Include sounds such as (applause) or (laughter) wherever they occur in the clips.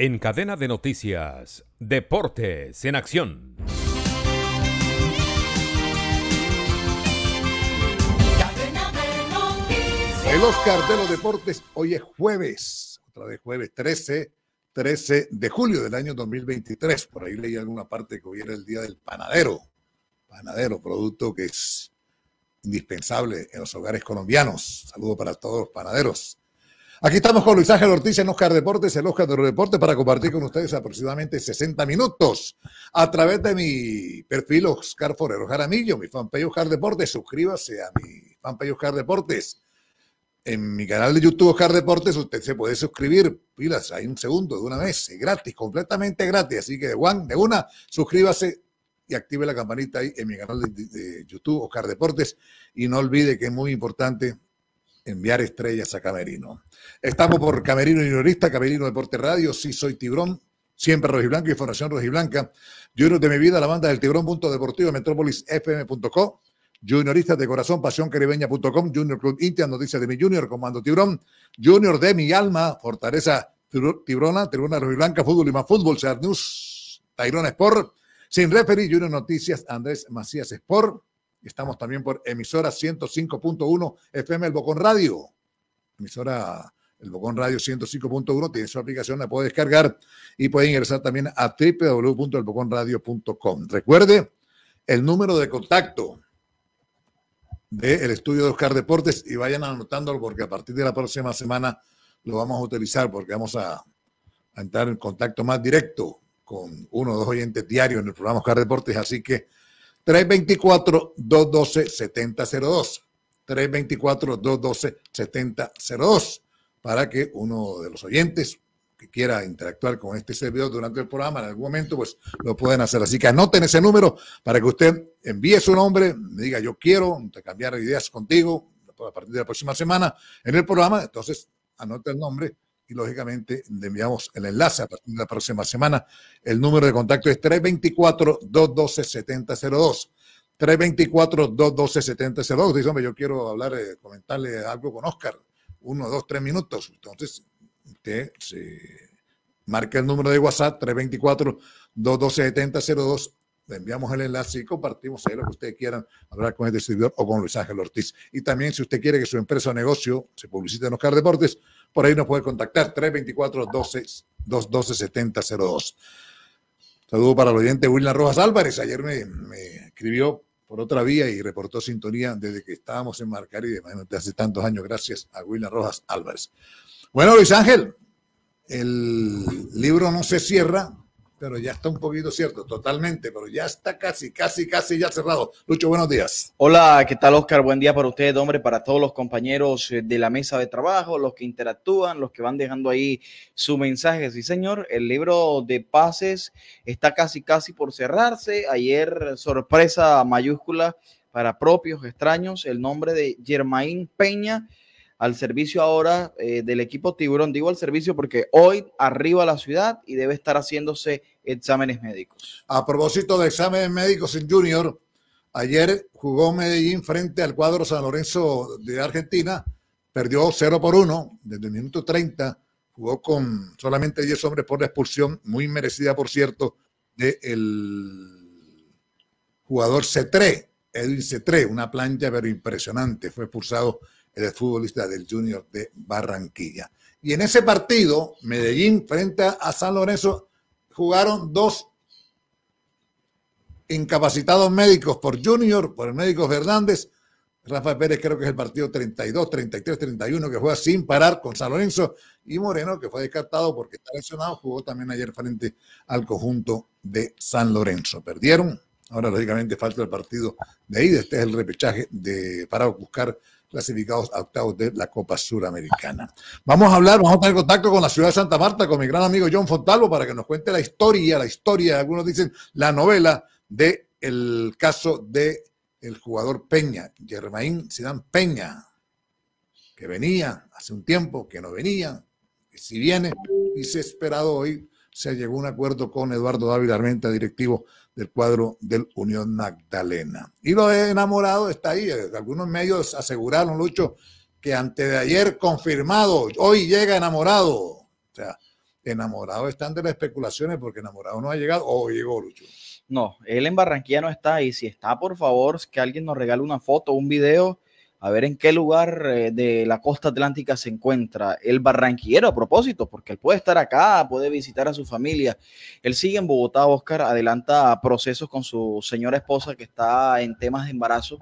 En cadena de noticias, Deportes en Acción. El Oscar de los Deportes, hoy es jueves, otra vez jueves 13, 13 de julio del año 2023. Por ahí leí alguna parte que hoy era el día del panadero. Panadero, producto que es indispensable en los hogares colombianos. Saludo para todos los panaderos. Aquí estamos con Luis Ángel Ortiz en Oscar Deportes, el Oscar de los Deportes, para compartir con ustedes aproximadamente 60 minutos a través de mi perfil Oscar Forero Jaramillo, mi fanpage Oscar Deportes. Suscríbase a mi fanpage Oscar Deportes. En mi canal de YouTube Oscar Deportes usted se puede suscribir, pilas, hay un segundo de una vez, gratis, completamente gratis. Así que de, one, de una, suscríbase y active la campanita ahí en mi canal de, de YouTube Oscar Deportes. Y no olvide que es muy importante enviar estrellas a Camerino. Estamos por Camerino Juniorista, Camerino Deporte Radio, sí soy Tiburón, siempre Rojiblanca, Información Rojiblanca, Junior de mi vida, la banda del Tiburón, punto deportivo, Metrópolis FM.co, Junioristas de corazón, pasión caribeña.com, Junior Club Intia, noticias de mi Junior, Comando Tiburón, Junior de mi alma, Fortaleza Tiburona, Tribuna Rojiblanca, Fútbol y más Fútbol, Sear News, Tairón Sport, Sin Referee, Junior Noticias, Andrés Macías Sport, Estamos también por emisora 105.1 FM El Bocón Radio. Emisora El Bocón Radio 105.1 tiene su aplicación, la puede descargar y puede ingresar también a www.elboconradio.com. Recuerde el número de contacto del estudio de Oscar Deportes y vayan anotándolo porque a partir de la próxima semana lo vamos a utilizar porque vamos a, a entrar en contacto más directo con uno o dos oyentes diarios en el programa Oscar Deportes. Así que 324-212-7002. 324-212-7002 para que uno de los oyentes que quiera interactuar con este servidor durante el programa en algún momento, pues lo pueden hacer. Así que anoten ese número para que usted envíe su nombre, me diga yo quiero cambiar ideas contigo a partir de la próxima semana en el programa. Entonces, anote el nombre y lógicamente le enviamos el enlace a partir de la próxima semana. El número de contacto es 324-212-7002. 324-212-7002. Dice, hombre, yo quiero hablar, eh, comentarle algo con Oscar. Uno, dos, tres minutos. Entonces, usted se marca el número de WhatsApp 324-212-7002 le enviamos el enlace y compartimos ahí lo que ustedes quieran hablar con el distribuidor o con Luis Ángel Ortiz. Y también si usted quiere que su empresa o negocio se publicite en Oscar Deportes, por ahí nos puede contactar 324-212-7002. Saludo para el oyente William Rojas Álvarez. Ayer me, me, escribió por otra vía y reportó sintonía desde que estábamos en Marcari, imagínate, hace tantos años, gracias a William Rojas Álvarez. Bueno, Luis Ángel, el libro no se cierra, pero ya está un poquito cierto, totalmente, pero ya está casi, casi, casi ya cerrado. Lucho, buenos días. Hola, ¿qué tal, Oscar? Buen día para usted, hombre, para todos los compañeros eh, de la mesa de trabajo, los que interactúan, los que van dejando ahí su mensaje. Sí, señor, el libro de pases está casi, casi por cerrarse. Ayer, sorpresa mayúscula para propios extraños, el nombre de Germain Peña al servicio ahora eh, del equipo Tiburón. Digo al servicio porque hoy arriba a la ciudad y debe estar haciéndose exámenes médicos. A propósito de exámenes médicos en Junior, ayer jugó Medellín frente al cuadro San Lorenzo de Argentina, perdió 0 por 1 desde el minuto 30, jugó con solamente 10 hombres por la expulsión, muy merecida por cierto, del jugador Cetré, Edwin Cetré, una plancha pero impresionante, fue expulsado el futbolista del Junior de Barranquilla. Y en ese partido, Medellín frente a San Lorenzo, jugaron dos incapacitados médicos por Junior, por el médico Fernández. Rafa Pérez creo que es el partido 32, 33, 31 que juega sin parar con San Lorenzo y Moreno que fue descartado porque está lesionado, jugó también ayer frente al conjunto de San Lorenzo. Perdieron, ahora lógicamente falta el partido de ahí, este es el repechaje de, para buscar clasificados a octavos de la Copa Suramericana. Vamos a hablar, vamos a tener contacto con la ciudad de Santa Marta, con mi gran amigo John Fontalvo, para que nos cuente la historia, la historia, algunos dicen la novela de caso de el jugador Peña, Germain Sidán Peña, que venía hace un tiempo, que no venía, que si viene, y se ha esperado hoy, se llegó a un acuerdo con Eduardo Dávila Armenta, directivo del cuadro del Unión Magdalena. Y lo de enamorado está ahí. Algunos medios aseguraron, Lucho, que antes de ayer confirmado, hoy llega enamorado. O sea, enamorados están de las especulaciones porque enamorado no ha llegado o llegó Lucho. No, él en Barranquilla no está y si está, por favor, que alguien nos regale una foto, un video, a ver en qué lugar eh, de la costa atlántica se encuentra el barranquillero a propósito, porque él puede estar acá, puede visitar a su familia. Él sigue en Bogotá, Oscar, adelanta procesos con su señora esposa que está en temas de embarazo,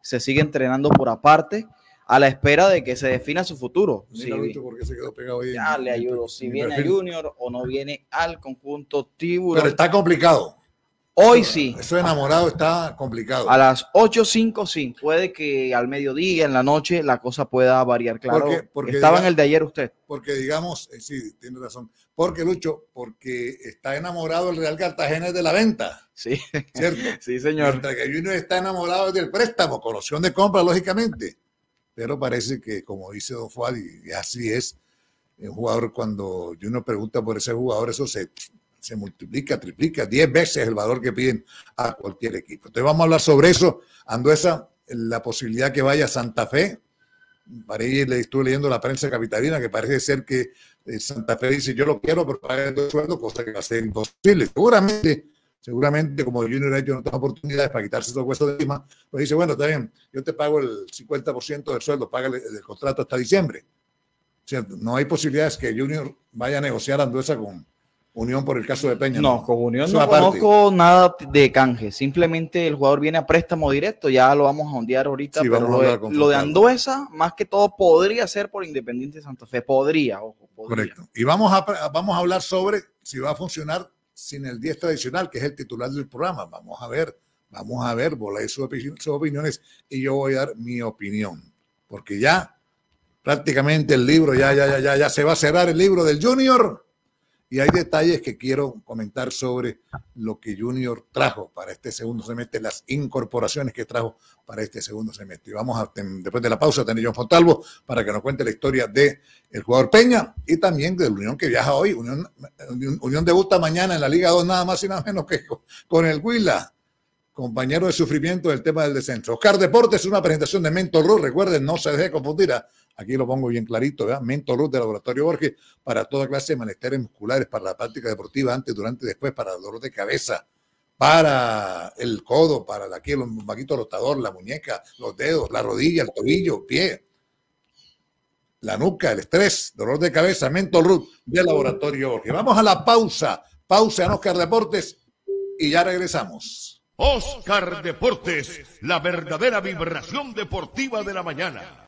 se sigue entrenando por aparte a la espera de que se defina su futuro. Mira, Lucho, porque se quedó pegado ahí ya en- le ayudo, en- si en viene a. (laughs) Junior o no viene al conjunto Tiburón. Pero está complicado. Hoy sí. Eso de enamorado está complicado. A las 8.05 sí, puede que al mediodía, en la noche, la cosa pueda variar, claro. Porque- porque Estaba en el de ayer usted. Porque digamos, eh, sí, tiene razón. Porque Lucho, porque está enamorado el Real Cartagena de la venta, Sí, ¿cierto? (laughs) sí, señor. Mientras que Junior está enamorado del préstamo, con opción de compra, lógicamente. Pero parece que, como dice Don Fuad, y así es, un jugador, cuando Junior pregunta por ese jugador, eso se, se multiplica, triplica, 10 veces el valor que piden a cualquier equipo. Entonces vamos a hablar sobre eso. Anduesa, la posibilidad que vaya a Santa Fe. Para ahí le estuve leyendo la prensa capitalina que parece ser que eh, Santa Fe dice yo lo quiero, pero paga el sueldo, cosa que va a ser imposible. Seguramente seguramente como Junior ha hecho en otras oportunidades para quitarse esos huesos de encima, pues dice, bueno, está bien, yo te pago el 50% del sueldo, págale el contrato hasta diciembre. No hay posibilidades que Junior vaya a negociar Anduesa con Unión por el caso de Peña. No, con Unión no una parte. conozco nada de canje. Simplemente el jugador viene a préstamo directo. Ya lo vamos a ondear ahorita. Sí, pero lo, de, lo de. Anduesa, más que todo, podría ser por Independiente Santa Fe. Podría, ojo. podría. Correcto. Y vamos a, vamos a hablar sobre si va a funcionar sin el 10 tradicional, que es el titular del programa. Vamos a ver, vamos a ver, volar sus, opi- sus opiniones y yo voy a dar mi opinión. Porque ya prácticamente el libro, ya, ya, ya, ya, ya se va a cerrar el libro del Junior. Y hay detalles que quiero comentar sobre lo que Junior trajo para este segundo semestre, las incorporaciones que trajo para este segundo semestre. Y vamos a, después de la pausa, a tener a John Fontalvo para que nos cuente la historia de el jugador Peña y también de la Unión que viaja hoy. Unión, Unión, debuta mañana en la Liga 2, nada más y nada menos que con, el Huila, compañero de sufrimiento del tema del descenso. Oscar Deportes es una presentación de Mentor. Recuerden, no se deje confundir. ah, Aquí lo pongo bien clarito, ¿verdad? Mentor Ruth de Laboratorio Borges para toda clase de malestares musculares, para la práctica deportiva, antes, durante y después, para dolor de cabeza, para el codo, para la, aquí, el vaquito rotador, la muñeca, los dedos, la rodilla, el tobillo, pie, la nuca, el estrés, dolor de cabeza, Mentor Ruth de Laboratorio Borges. Vamos a la pausa. Pausa en Oscar Deportes y ya regresamos. Oscar Deportes, la verdadera vibración deportiva de la mañana.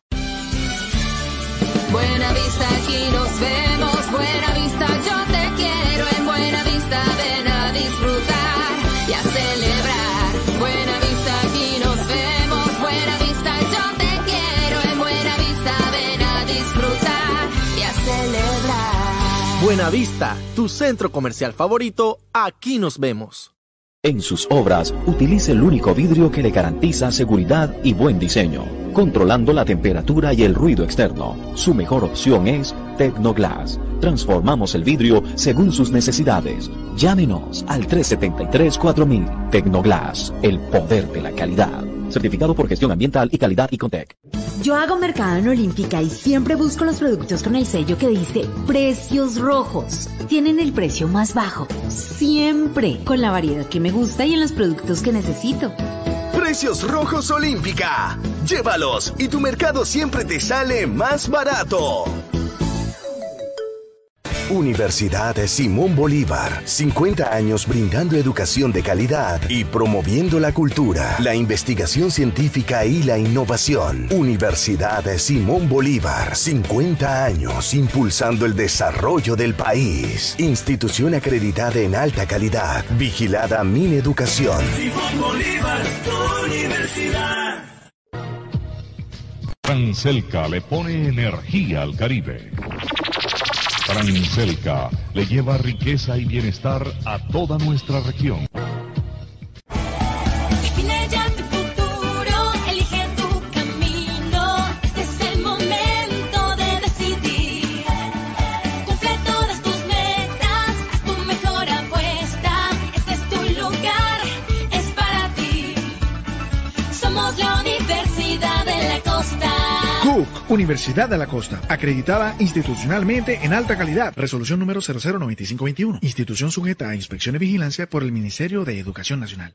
Buena vista, aquí nos vemos. Buena vista, yo te quiero. En buena vista, ven a disfrutar y a celebrar. Buena vista, aquí nos vemos. Buena vista, yo te quiero. En buena vista, ven a disfrutar y a celebrar. Buenavista, tu centro comercial favorito, aquí nos vemos. En sus obras, utilice el único vidrio que le garantiza seguridad y buen diseño, controlando la temperatura y el ruido externo. Su mejor opción es Tecnoglass. Transformamos el vidrio según sus necesidades. Llámenos al 373-4000. Tecnoglass, el poder de la calidad. Certificado por gestión ambiental y calidad y Contec. Yo hago mercado en Olímpica y siempre busco los productos con el sello que dice precios rojos. Tienen el precio más bajo, siempre, con la variedad que me gusta y en los productos que necesito. Precios Rojos Olímpica. Llévalos y tu mercado siempre te sale más barato. Universidad Simón Bolívar. 50 años brindando educación de calidad y promoviendo la cultura, la investigación científica y la innovación. Universidad Simón Bolívar. 50 años impulsando el desarrollo del país. Institución acreditada en alta calidad. Vigilada Mineducación. Transelca le pone energía al Caribe. Transelca le lleva riqueza y bienestar a toda nuestra región. Universidad de la Costa. Acreditada institucionalmente en alta calidad. Resolución número 009521. Institución sujeta a inspección y vigilancia por el Ministerio de Educación Nacional.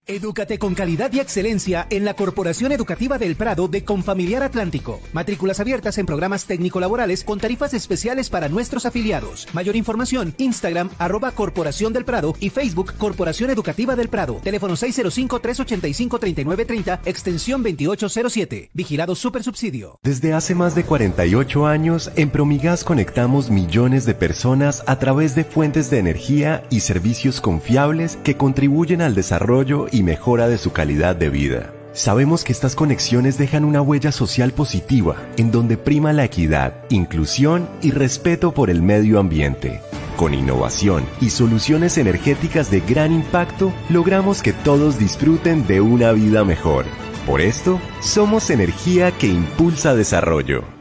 Edúcate con calidad y excelencia en la Corporación Educativa del Prado de Confamiliar Atlántico. Matrículas abiertas en programas técnico-laborales con tarifas especiales para nuestros afiliados. Mayor información, Instagram, arroba Corporación del Prado y Facebook Corporación Educativa del Prado. Teléfono 605-385-3930, extensión 2807. Vigilado Super Subsidio. Desde hace más de 48 años, en Promigas conectamos millones de personas a través de fuentes de energía y servicios confiables que contribuyen al desarrollo y mejora de su calidad de vida. Sabemos que estas conexiones dejan una huella social positiva, en donde prima la equidad, inclusión y respeto por el medio ambiente. Con innovación y soluciones energéticas de gran impacto, logramos que todos disfruten de una vida mejor. Por esto, somos energía que impulsa desarrollo.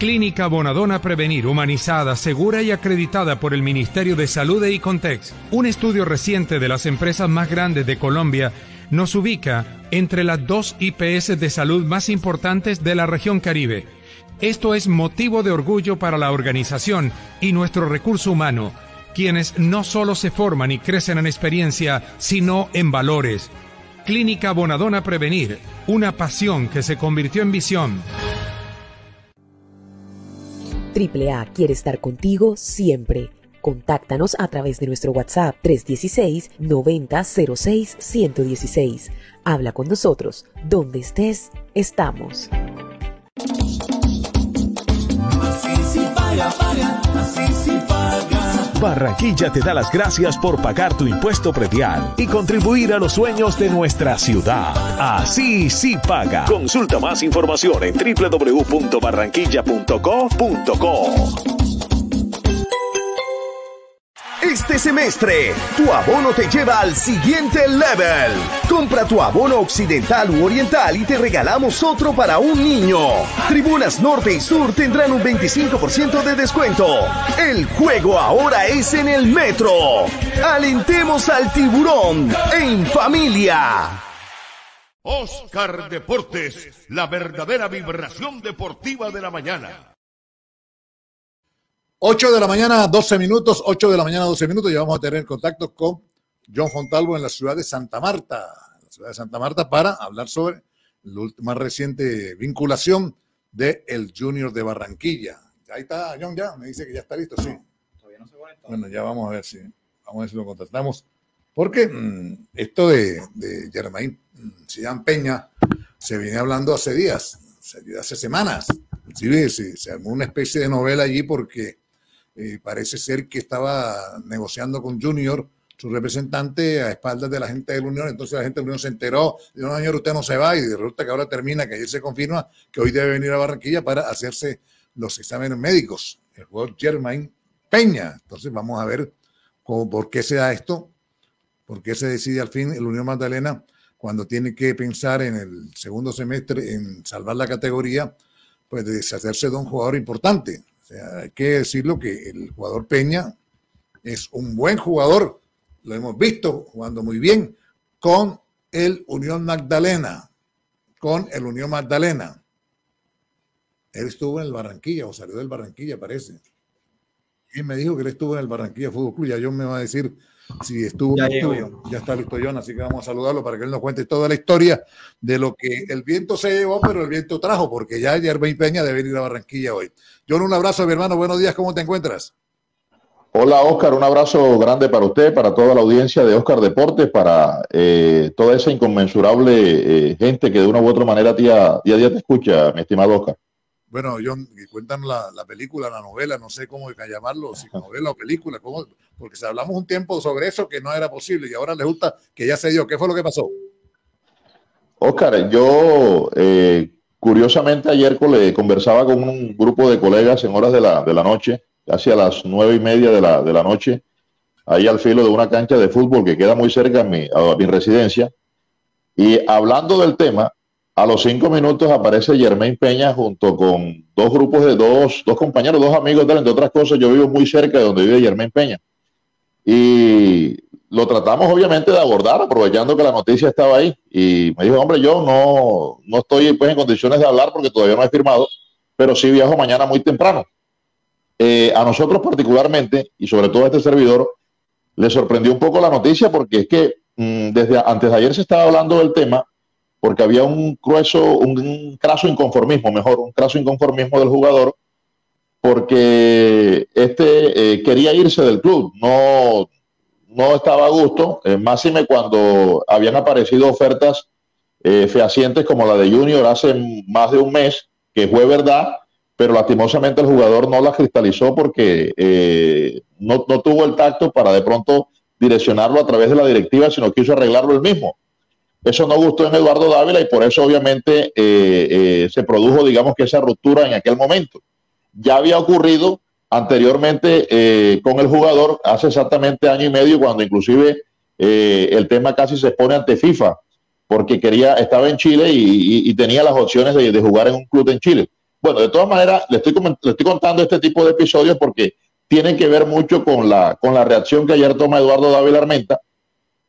Clínica Bonadona Prevenir, humanizada, segura y acreditada por el Ministerio de Salud e Icontex. Un estudio reciente de las empresas más grandes de Colombia nos ubica entre las dos IPS de salud más importantes de la región Caribe. Esto es motivo de orgullo para la organización y nuestro recurso humano, quienes no solo se forman y crecen en experiencia, sino en valores. Clínica Bonadona Prevenir, una pasión que se convirtió en visión. AAA quiere estar contigo siempre. Contáctanos a través de nuestro WhatsApp 316-9006-116. Habla con nosotros. Donde estés, estamos. Barranquilla te da las gracias por pagar tu impuesto predial y contribuir a los sueños de nuestra ciudad. Así sí paga. Consulta más información en www.barranquilla.co.co. Este semestre, tu abono te lleva al siguiente level. Compra tu abono occidental u oriental y te regalamos otro para un niño. Tribunas Norte y Sur tendrán un 25% de descuento. El juego ahora es en el metro. Alentemos al tiburón en familia. Oscar Deportes, la verdadera vibración deportiva de la mañana. 8 de la mañana, 12 minutos, 8 de la mañana, 12 minutos, ya vamos a tener contacto con John Fontalvo en la ciudad de Santa Marta, la ciudad de Santa Marta, para hablar sobre la más reciente vinculación del el Junior de Barranquilla. Ahí está, John, ya, me dice que ya está listo, sí. Todavía no se conecta. Bueno, ya vamos a ver si, vamos a ver si lo contactamos. Porque mmm, esto de, de Germain Sidán Peña se viene hablando hace días, hace semanas. Sí, se, se armó una especie de novela allí porque eh, parece ser que estaba negociando con Junior, su representante, a espaldas de la gente de la Unión. Entonces la gente de la Unión se enteró, de no, señor, usted no se va, y resulta que ahora termina, que ayer se confirma que hoy debe venir a Barranquilla para hacerse los exámenes médicos. El jugador Germain Peña. Entonces vamos a ver cómo, por qué se da esto, por qué se decide al fin el Unión Magdalena cuando tiene que pensar en el segundo semestre en salvar la categoría, pues de deshacerse de un jugador importante sea, hay que decirlo que el jugador Peña es un buen jugador, lo hemos visto jugando muy bien con el Unión Magdalena, con el Unión Magdalena. Él estuvo en el Barranquilla o salió del Barranquilla, parece. Y me dijo que él estuvo en el Barranquilla Fútbol Club. Ya yo me va a decir si estuvo. Ya, estuvo. llego yo. ya está listo John, así que vamos a saludarlo para que él nos cuente toda la historia de lo que el viento se llevó, pero el viento trajo, porque ya Yerbain Peña debe ir a Barranquilla hoy. John, un abrazo, mi hermano. Buenos días, ¿cómo te encuentras? Hola Oscar, un abrazo grande para usted, para toda la audiencia de Oscar Deportes, para eh, toda esa inconmensurable eh, gente que de una u otra manera día, día a día te escucha, mi estimado Oscar. Bueno, John, cuentan la, la, película, la novela, no sé cómo llamarlo, si novela o película, ¿cómo? porque si hablamos un tiempo sobre eso que no era posible y ahora le gusta que ya se dio. ¿Qué fue lo que pasó? Oscar, yo eh, curiosamente ayer le conversaba con un grupo de colegas en horas de la, de la noche, casi a las nueve y media de la, de la noche, ahí al filo de una cancha de fútbol que queda muy cerca a mi, a mi residencia. Y hablando del tema, a los cinco minutos aparece Germain Peña junto con dos grupos de dos, dos compañeros, dos amigos de él, entre otras cosas. Yo vivo muy cerca de donde vive Germain Peña. Y lo tratamos obviamente de abordar, aprovechando que la noticia estaba ahí. Y me dijo, hombre, yo no, no estoy pues, en condiciones de hablar porque todavía no he firmado, pero sí viajo mañana muy temprano. Eh, a nosotros particularmente, y sobre todo a este servidor, le sorprendió un poco la noticia porque es que mm, desde antes de ayer se estaba hablando del tema porque había un grueso, un craso inconformismo, mejor, un craso inconformismo del jugador, porque este eh, quería irse del club, no, no estaba a gusto, eh, máxime cuando habían aparecido ofertas eh, fehacientes como la de Junior hace más de un mes, que fue verdad, pero lastimosamente el jugador no la cristalizó porque eh, no, no tuvo el tacto para de pronto direccionarlo a través de la directiva, sino quiso arreglarlo él mismo. Eso no gustó en Eduardo Dávila y por eso obviamente eh, eh, se produjo, digamos que esa ruptura en aquel momento. Ya había ocurrido anteriormente eh, con el jugador hace exactamente año y medio cuando inclusive el tema casi se pone ante FIFA porque quería, estaba en Chile y, tenía las opciones de, de, jugar en un club en Chile. Bueno, de todas maneras, le estoy, le estoy contando este tipo de episodios porque tienen que ver mucho con la, con la reacción que ayer toma Eduardo Dávila Armenta.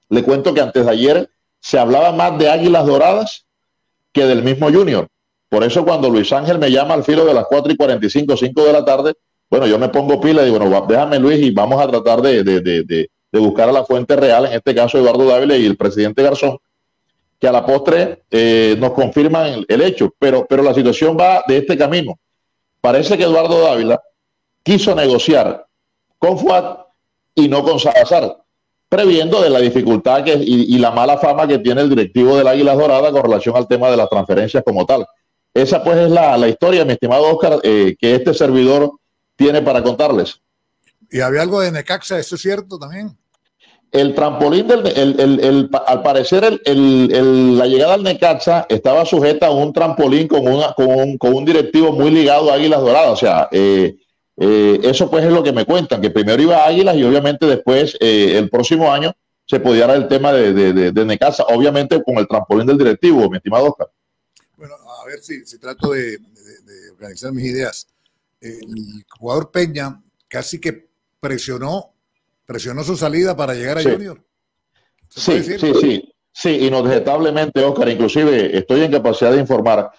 Le cuento que antes de ayer se hablaba más de Águilas Doradas que del mismo Junior. Por eso cuando Luis Ángel me llama al filo de las 4 y 45, 5 de la tarde, bueno, yo me pongo pila y digo, bueno, déjame Luis y vamos a tratar de, de, de, de buscar a la fuente real, en este caso Eduardo Dávila y el presidente Garzón, que a la postre eh, nos confirman el, hecho. Pero, pero la situación va de este camino. Parece que Eduardo Dávila quiso negociar con Fuad y no con Salazar previendo de la dificultad que, y, y, la mala fama que tiene el directivo del Águila Dorada con relación al tema de las transferencias como tal. Esa pues es la, la historia, mi estimado Oscar, eh, que este servidor tiene para contarles. ¿Y había algo de Necaxa? ¿Eso es cierto también? El trampolín, del, el, el, el, al parecer la llegada al Necaxa estaba sujeta a un trampolín con, una, con, un, con un directivo muy ligado a Águilas Doradas. O sea, eh, eh, eso pues es lo que me cuentan, que primero iba a Águilas y obviamente después eh, el próximo año se podía dar el tema de, de, de, de, Necaxa, obviamente con el trampolín del directivo, mi estimado Oscar. Bueno, a ver si, si trato de, organizar mis ideas. El jugador Peña casi que presionó, presionó su salida para llegar a sí. Junior. Sí, sí, sí, sí, Oscar, inclusive estoy en capacidad de informar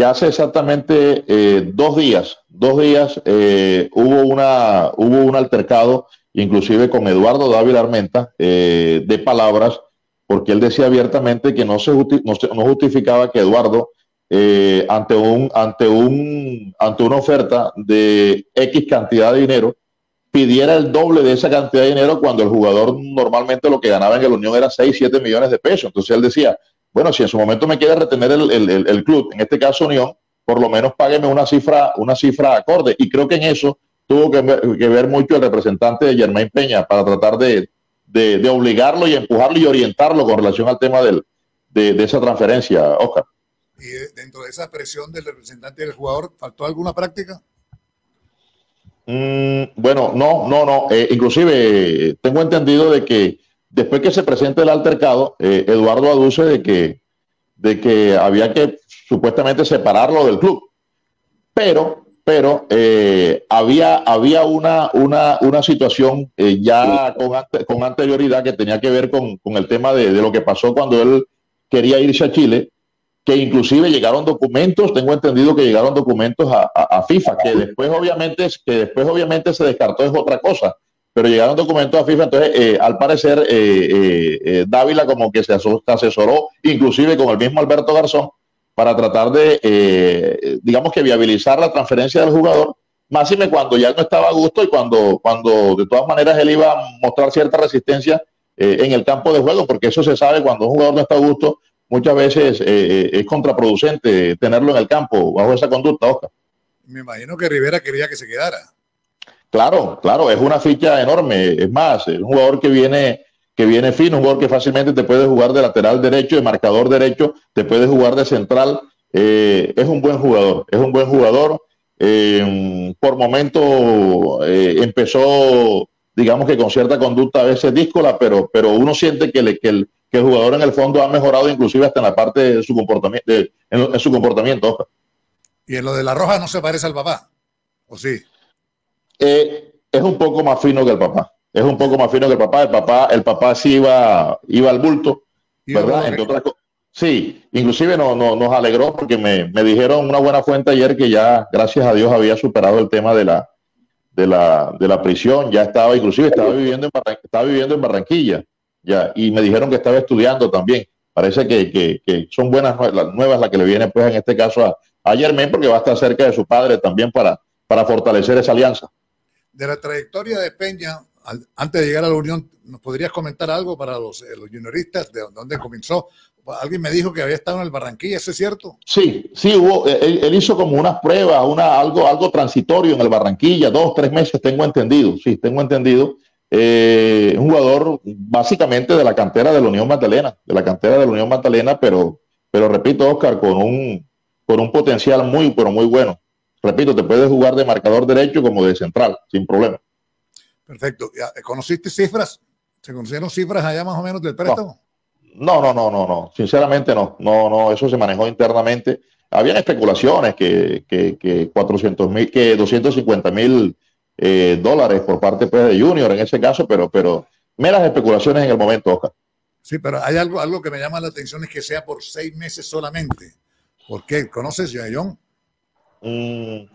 que hace exactamente eh, dos días, dos días eh, hubo, una, hubo un altercado, inclusive con Eduardo Dávila Armenta, eh, de palabras, porque él decía abiertamente que no, se, justi no, se, no justificaba que Eduardo, eh, ante, un, ante, un, ante una oferta de X cantidad de dinero, pidiera el doble de esa cantidad de dinero cuando el jugador normalmente lo que ganaba en el Unión era 6, 7 millones de pesos. Entonces él decía, bueno, si en su momento me quiere retener el, el, el, club, en este caso Unión, por lo menos págueme una cifra, una cifra acorde. Y creo que en eso tuvo que ver, que ver mucho el representante de Germain Peña para tratar de, de, de, obligarlo y empujarlo y orientarlo con relación al tema del, de, de esa transferencia, Oscar. Y dentro de esa presión del representante del jugador, ¿faltó alguna práctica? Mm, bueno, no, no, no. Eh, inclusive tengo entendido de que Después que se presente el altercado, eh, Eduardo aduce de que, de que había que supuestamente separarlo del club. Pero, pero eh, había, había una, una, una situación eh, ya con, con, anterioridad que tenía que ver con, con el tema de, de, lo que pasó cuando él quería irse a Chile, que inclusive llegaron documentos, tengo entendido que llegaron documentos a, a, a FIFA, que después obviamente, que después obviamente se descartó es otra cosa pero llegaron documentos a FIFA, entonces eh, al parecer eh, eh, Dávila como que se asesoró inclusive con el mismo Alberto Garzón para tratar de, digamos que viabilizar la transferencia del jugador, máxime cuando ya no estaba a gusto y cuando, cuando de todas maneras él iba a mostrar cierta resistencia en el campo de juego, porque eso se sabe cuando un jugador no está a gusto, muchas veces es contraproducente tenerlo en el campo bajo esa conducta, Oscar. Me imagino que Rivera quería que se quedara. Claro, claro, es una ficha enorme. Es más, es un jugador que viene, que viene fino, un jugador que fácilmente te puede jugar de lateral derecho, de marcador derecho, te puede jugar de central. Eh, es un buen jugador, es un buen jugador. Eh, por momento eh, empezó, digamos que con cierta conducta a veces díscola, pero, pero uno siente que, que, el, que jugador en el fondo ha mejorado inclusive hasta en la parte de su comportamiento. de- en, su comportamiento. Y en lo de la roja no se parece al papá. ¿O sí? Eh, es un poco más fino que el papá. Es un poco más fino que el papá. El papá, el papá sí iba, iba al bulto, ¿verdad? Entre otras Sí, inclusive no, no- nos alegró porque me, me dijeron una buena fuente ayer que ya, gracias a Dios, había superado el tema de la, de la, de la prisión. Ya estaba, inclusive estaba viviendo en, Barran- estaba viviendo en Barranquilla. Ya, y me dijeron que estaba estudiando también. Parece que, que- que son buenas las nuevas las que le vienen, pues, en este caso a, a Germain, porque va a estar cerca de su padre también para, para fortalecer esa alianza. De la trayectoria de Peña, antes de llegar a la Unión, ¿nos podrías comentar algo para los, eh, los junioristas? ¿De dónde comenzó? Alguien me dijo que había estado en el Barranquilla, ¿eso es cierto? Sí, sí, hubo, eh, él, él hizo como unas pruebas, una, algo, algo transitorio en el Barranquilla, dos, tres meses, tengo entendido, sí, tengo entendido. Eh, un jugador básicamente de la cantera de la Unión Magdalena, de la cantera de la Unión Magdalena, pero, pero repito, Oscar, con un, con un potencial muy, pero muy bueno. Repito, te puedes jugar de marcador derecho como de central, sin problema. Perfecto. Eh, ¿Conociste cifras? ¿Se conocieron cifras allá más o menos del préstamo? No, no, no, no, no. Sinceramente no. No, no, eso se manejó internamente. Habían especulaciones que, que, que 400 mil, que 250 mil eh, dólares por parte pues, de Junior en ese caso, pero, pero meras especulaciones en el momento, Oscar. Sí, pero hay algo, algo que me llama la atención es que sea por seis meses solamente. ¿Por qué? ¿Conoces, John? Mm,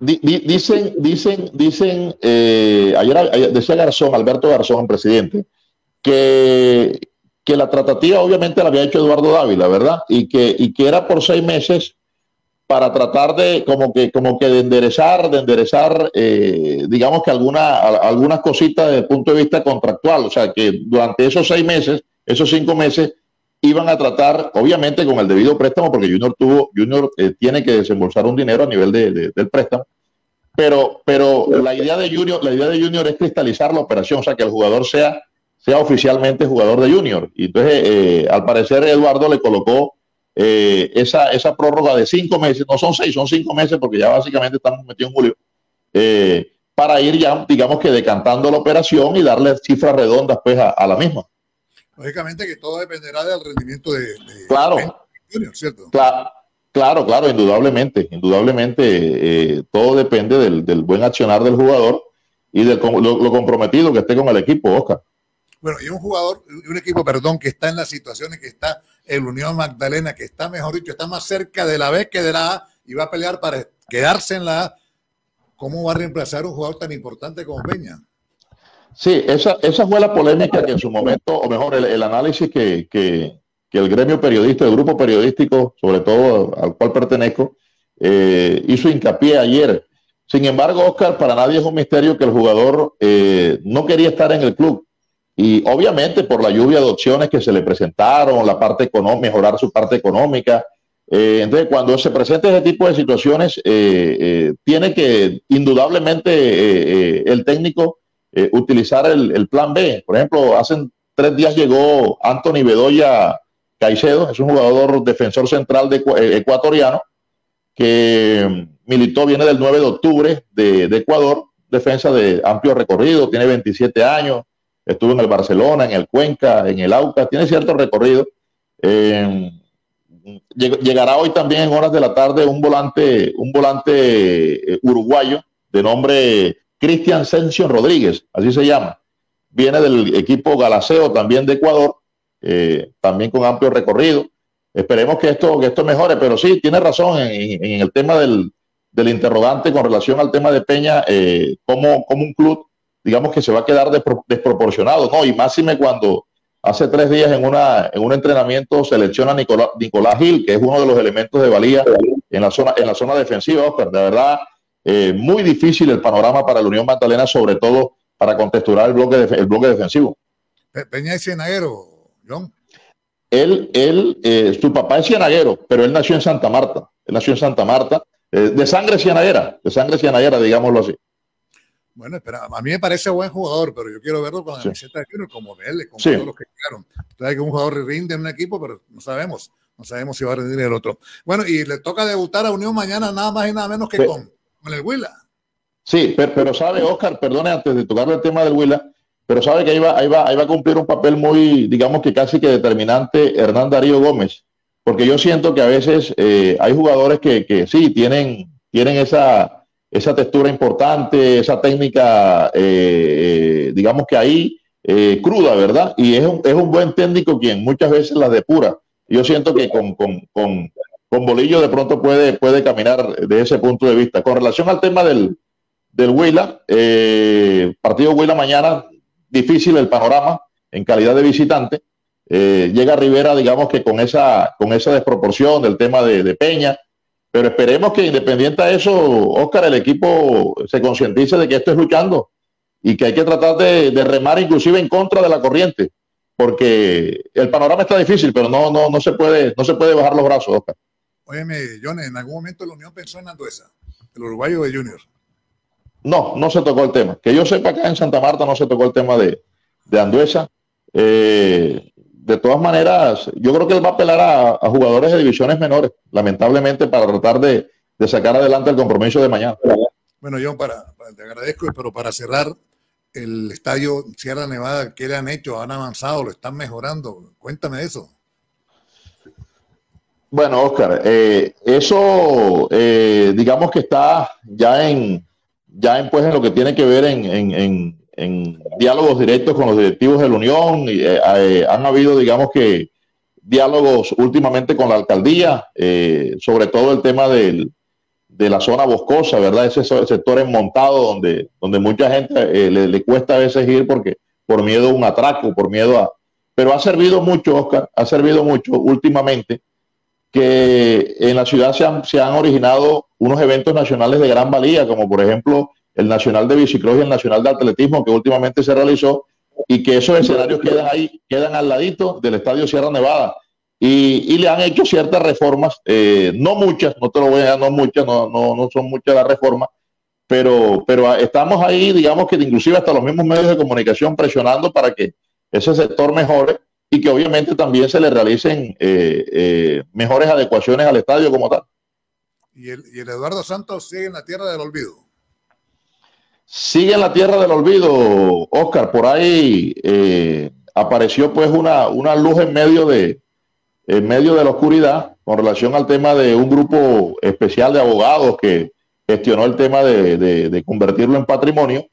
di- di- dicen, dicen, dicen, eh, ayer, ayer decía Garzón, Alberto Garzón, presidente, que, que la tratativa obviamente la había hecho Eduardo Dávila, ¿verdad? Y que, y que era por seis meses para tratar de como que, como que de enderezar, de enderezar, eh, digamos que alguna, a- algunas cositas desde el punto de vista contractual. O sea, que durante esos seis meses, esos cinco meses, iban a tratar, obviamente, con el debido préstamo, porque Junior tuvo, Junior eh, tiene que desembolsar un dinero a nivel de- de- del préstamo. Pero, pero la idea de Junior, la idea de Junior es cristalizar la operación, o sea, que el jugador sea, sea oficialmente jugador de Junior. Y entonces, eh, al parecer, Eduardo le colocó eh, esa, esa prórroga de cinco meses, no son seis, son cinco meses, porque ya básicamente estamos metidos en julio, eh, para ir ya, digamos que decantando la operación y darle cifras redondas pues a la misma. Lógicamente que todo dependerá del rendimiento de, de Claro. Junior, ¿cierto? Claro, claro, claro, indudablemente, indudablemente, eh, todo depende del, del buen accionar del jugador y de lo, lo comprometido que esté con el equipo, Oscar. Bueno, y un jugador, un equipo, perdón, que está en las situaciones que está el Unión Magdalena, que está, mejor dicho, está más cerca de la B que de la A y va a pelear para quedarse en la A. ¿Cómo va a reemplazar un jugador tan importante como Peña? Sí, esa, esa fue la polémica que en su momento, o mejor, el, el análisis que, que- que el gremio periodístico, el grupo periodístico, sobre todo al cual pertenezco, eh, hizo hincapié ayer. Sin embargo, Oscar, para nadie es un misterio que el jugador eh, no quería estar en el club. Y obviamente por la lluvia de opciones que se le presentaron, la parte económica, mejorar su parte económica. eh, entonces, cuando se presenta ese tipo de situaciones, eh, eh, tiene que indudablemente el técnico eh, utilizar el, plan B. Por ejemplo, hace tres días llegó Anthony Bedoya Caicedo, es un jugador defensor central de, eh, ecuatoriano que mm, militó, viene del 9 de octubre de, Ecuador, defensa de amplio recorrido, tiene 27 años, estuvo en el Barcelona, en el Cuenca, en el Aucas, tiene cierto recorrido. Lleg- llegará hoy también en horas de la tarde un volante, un volante eh, uruguayo de nombre Cristian Sencio Rodríguez, así se llama. Viene del equipo Galaceo también de Ecuador, eh, también con amplio recorrido. Esperemos que esto, que esto mejore, pero sí, tiene razón en, el tema del, del interrogante con relación al tema de Peña, eh, como, como un club, digamos que se va a quedar despro- desproporcionado, ¿no? Y máxime cuando hace tres días en, una, en un entrenamiento selecciona a Nicolás, Nicolás Gil, que es uno de los elementos de valía en la zona, en la zona defensiva, Oscar. De verdad, eh, muy difícil el panorama para la Unión Magdalena, sobre todo para contexturar el bloque, el bloque defensivo. Pe- Peña es cienaguero, John. Él, él eh, su papá es cienaguero, pero él nació en Santa Marta. Él nació en Santa Marta, eh, de sangre cienaguera, de sangre cienaguera, digámoslo así. Bueno, espera, a mí me parece buen jugador, pero yo quiero verlo con la Sí. camiseta de Junior, como Vélez, Sí. todos los que llegaron. Sabes que un jugador rinde en un equipo, pero no sabemos. No sabemos si va a rendir el otro. Bueno, y le toca debutar a Unión mañana nada más y nada menos que con, con el. Sí, pero, pero sabe, Oscar, perdone antes de tocar el tema del Huila, pero sabe que ahí va, ahí, va, ahí va a cumplir un papel muy, digamos que casi que determinante Hernán Darío Gómez, porque yo siento que a veces eh, hay jugadores que, que, sí tienen, tienen esa, esa textura importante, esa técnica, eh, digamos que ahí eh, cruda, ¿verdad? Y es un, es un buen técnico quien muchas veces la depura. Yo siento que con, con, con Bolillo de pronto puede, puede caminar de ese punto de vista. Con relación al tema del, del Huila, eh, partido Huila mañana, difícil el panorama en calidad de visitante. Eh, llega Rivera, digamos que con esa, con esa desproporción del tema de, Peña, pero esperemos que independiente a eso, Oscar, el equipo se concientice de que esto es luchando y que hay que tratar de, de, remar inclusive en contra de la corriente, porque el panorama está difícil, pero no, no, no, se, puede, no se puede bajar los brazos, Oscar. Óyeme, John, en algún momento la Unión pensó en Anduesa, el uruguayo de Junior. No, no se tocó el tema. Que yo sepa, acá en Santa Marta no se tocó el tema de, de Anduesa. Eh, de todas maneras, yo creo que él va a apelar a, a jugadores de divisiones menores, lamentablemente, para tratar de, de, sacar adelante el compromiso de mañana. Bueno, John, para, para, te agradezco, pero para cerrar, el estadio Sierra Nevada, ¿qué le han hecho? ¿Han avanzado? ¿Lo están mejorando? Cuéntame eso. Bueno, Oscar, eh, eso eh, digamos que está ya en, ya en, pues, en lo que tiene que ver en, en, en, diálogos directos con los directivos de la Unión. Eh, eh, han habido, digamos que, diálogos últimamente con la alcaldía, eh, sobre todo el tema del, de la zona boscosa, ¿verdad? Ese sector enmontado donde, donde mucha gente le, le, cuesta a veces ir porque por miedo a un atraco, por miedo a... Pero ha servido mucho, Oscar, ha servido mucho últimamente que en la ciudad se han, se han originado unos eventos nacionales de gran valía, como por ejemplo el Nacional de Bicicross y el Nacional de Atletismo, que últimamente se realizó, y que esos escenarios quedan ahí, quedan al ladito del Estadio Sierra Nevada. Y, y le han hecho ciertas reformas, eh, no muchas, no te lo voy a dar, no muchas, no, no, no son muchas las reformas, pero, pero estamos ahí, digamos que inclusive hasta los mismos medios de comunicación presionando para que ese sector mejore y que obviamente también se le realicen eh, eh, mejores adecuaciones al estadio como tal. ¿Y el, y el Eduardo Santos sigue en la tierra del olvido. Sigue en la tierra del olvido, Oscar. Por ahí eh, apareció pues una, una luz en medio, de, en medio de la oscuridad con relación al tema de un grupo especial de abogados que gestionó el tema de, de, de convertirlo en patrimonio.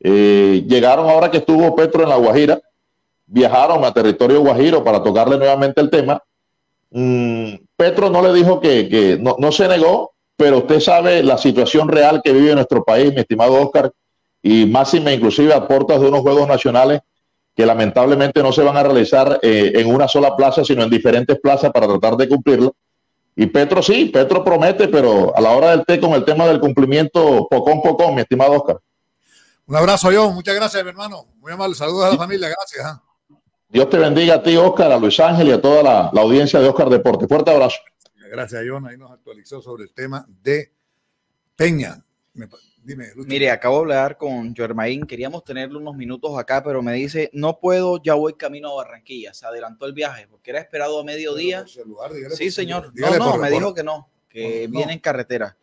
Eh, llegaron ahora que estuvo Petro en La Guajira, viajaron a territorio guajiro para tocarle nuevamente el tema. Mm, Petro no le dijo que, que no, no, se negó, pero usted sabe la situación real que vive nuestro país, mi estimado Oscar, y máxime inclusive a puertas de unos Juegos Nacionales que lamentablemente no se van a realizar eh, en una sola plaza, sino en diferentes plazas para tratar de cumplirlo. Y Petro sí, Petro promete, pero a la hora del té con el tema del cumplimiento, pocón, pocón, mi estimado Oscar. Un abrazo, yo. Muchas gracias, mi hermano. Muy amable. Saludos a la familia. Gracias. Dios te bendiga a ti, Oscar, a Luis Ángel y a toda la, la audiencia de Oscar Deporte. Fuerte abrazo. Gracias, John. Ahí nos actualizó sobre el tema de Peña. Me, dime, Lucho. Mire, acabo de hablar con Germain. Queríamos tenerle unos minutos acá, pero me dice, no puedo, ya voy camino a Barranquilla. Se adelantó el viaje porque era esperado a mediodía. Celular, sí, señor. Dígale no, no, me dijo que no, que no, viene en carretera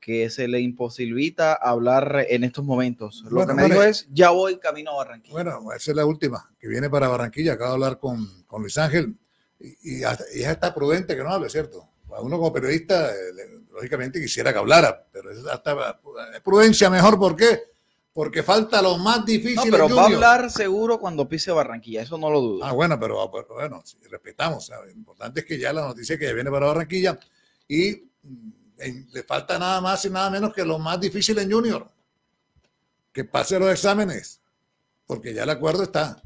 que se le imposibilita hablar en estos momentos. Lo bueno, que me bueno, dijo es, ya voy camino a Barranquilla. Bueno, esa es la última, que viene para Barranquilla. Acabo de hablar con, con Luis Ángel y, y, hasta, y está prudente que no hable, ¿cierto? A uno como periodista, eh, lógicamente quisiera que hablara, pero es hasta prudencia mejor, ¿por qué? Porque falta lo más difícil. No, pero va a hablar seguro cuando pise Barranquilla, eso no lo dudo. Ah, bueno, pero bueno, sí, respetamos. ¿sabes? Lo importante es que ya la noticia que ya viene para Barranquilla y en, le falta nada más y nada menos que lo más difícil en Junior, que pase los exámenes, porque ya el acuerdo está.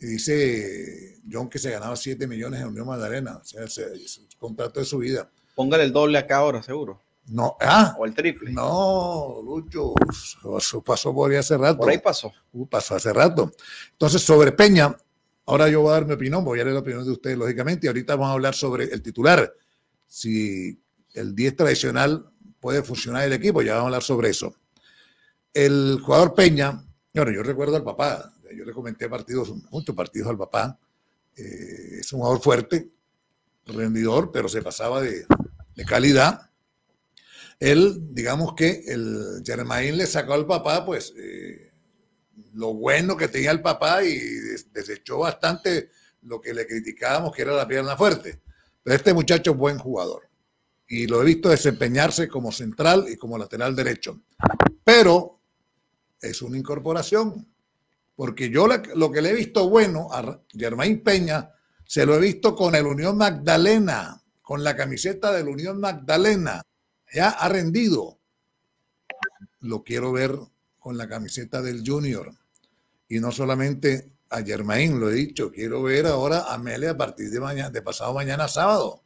Y dice John que se ganaba 7 millones en Unión Magdalena, o sea, el, el contrato de su vida. Póngale el doble acá ahora, seguro. No, ah, o el triple. No, Lucho, eso pasó por ahí hace rato. Por ahí pasó. Uh, pasó hace rato. Entonces, sobre Peña, ahora yo voy a dar mi opinión, voy a leer la opinión de ustedes, lógicamente, y ahorita vamos a hablar sobre el titular. Si el 10 tradicional puede funcionar el equipo, ya vamos a hablar sobre eso. El jugador Peña, bueno, yo recuerdo al papá, yo le comenté partidos, muchos partidos al papá, eh, es un jugador fuerte, rendidor, pero se pasaba de, calidad. Él, digamos que el Germain le sacó al papá, pues, eh, lo bueno que tenía el papá y des- desechó bastante lo que le criticábamos, que era la pierna fuerte. Pero este muchacho es buen jugador y lo he visto desempeñarse como central y como lateral derecho. Pero es una incorporación, porque yo lo que le he visto bueno a Germain Peña, se lo he visto con el Unión Magdalena, con la camiseta del Unión Magdalena. Ya ha rendido. Lo quiero ver con la camiseta del Junior. Y no solamente a Germain, lo he dicho, quiero ver ahora a Mele a partir de mañana, de pasado mañana sábado.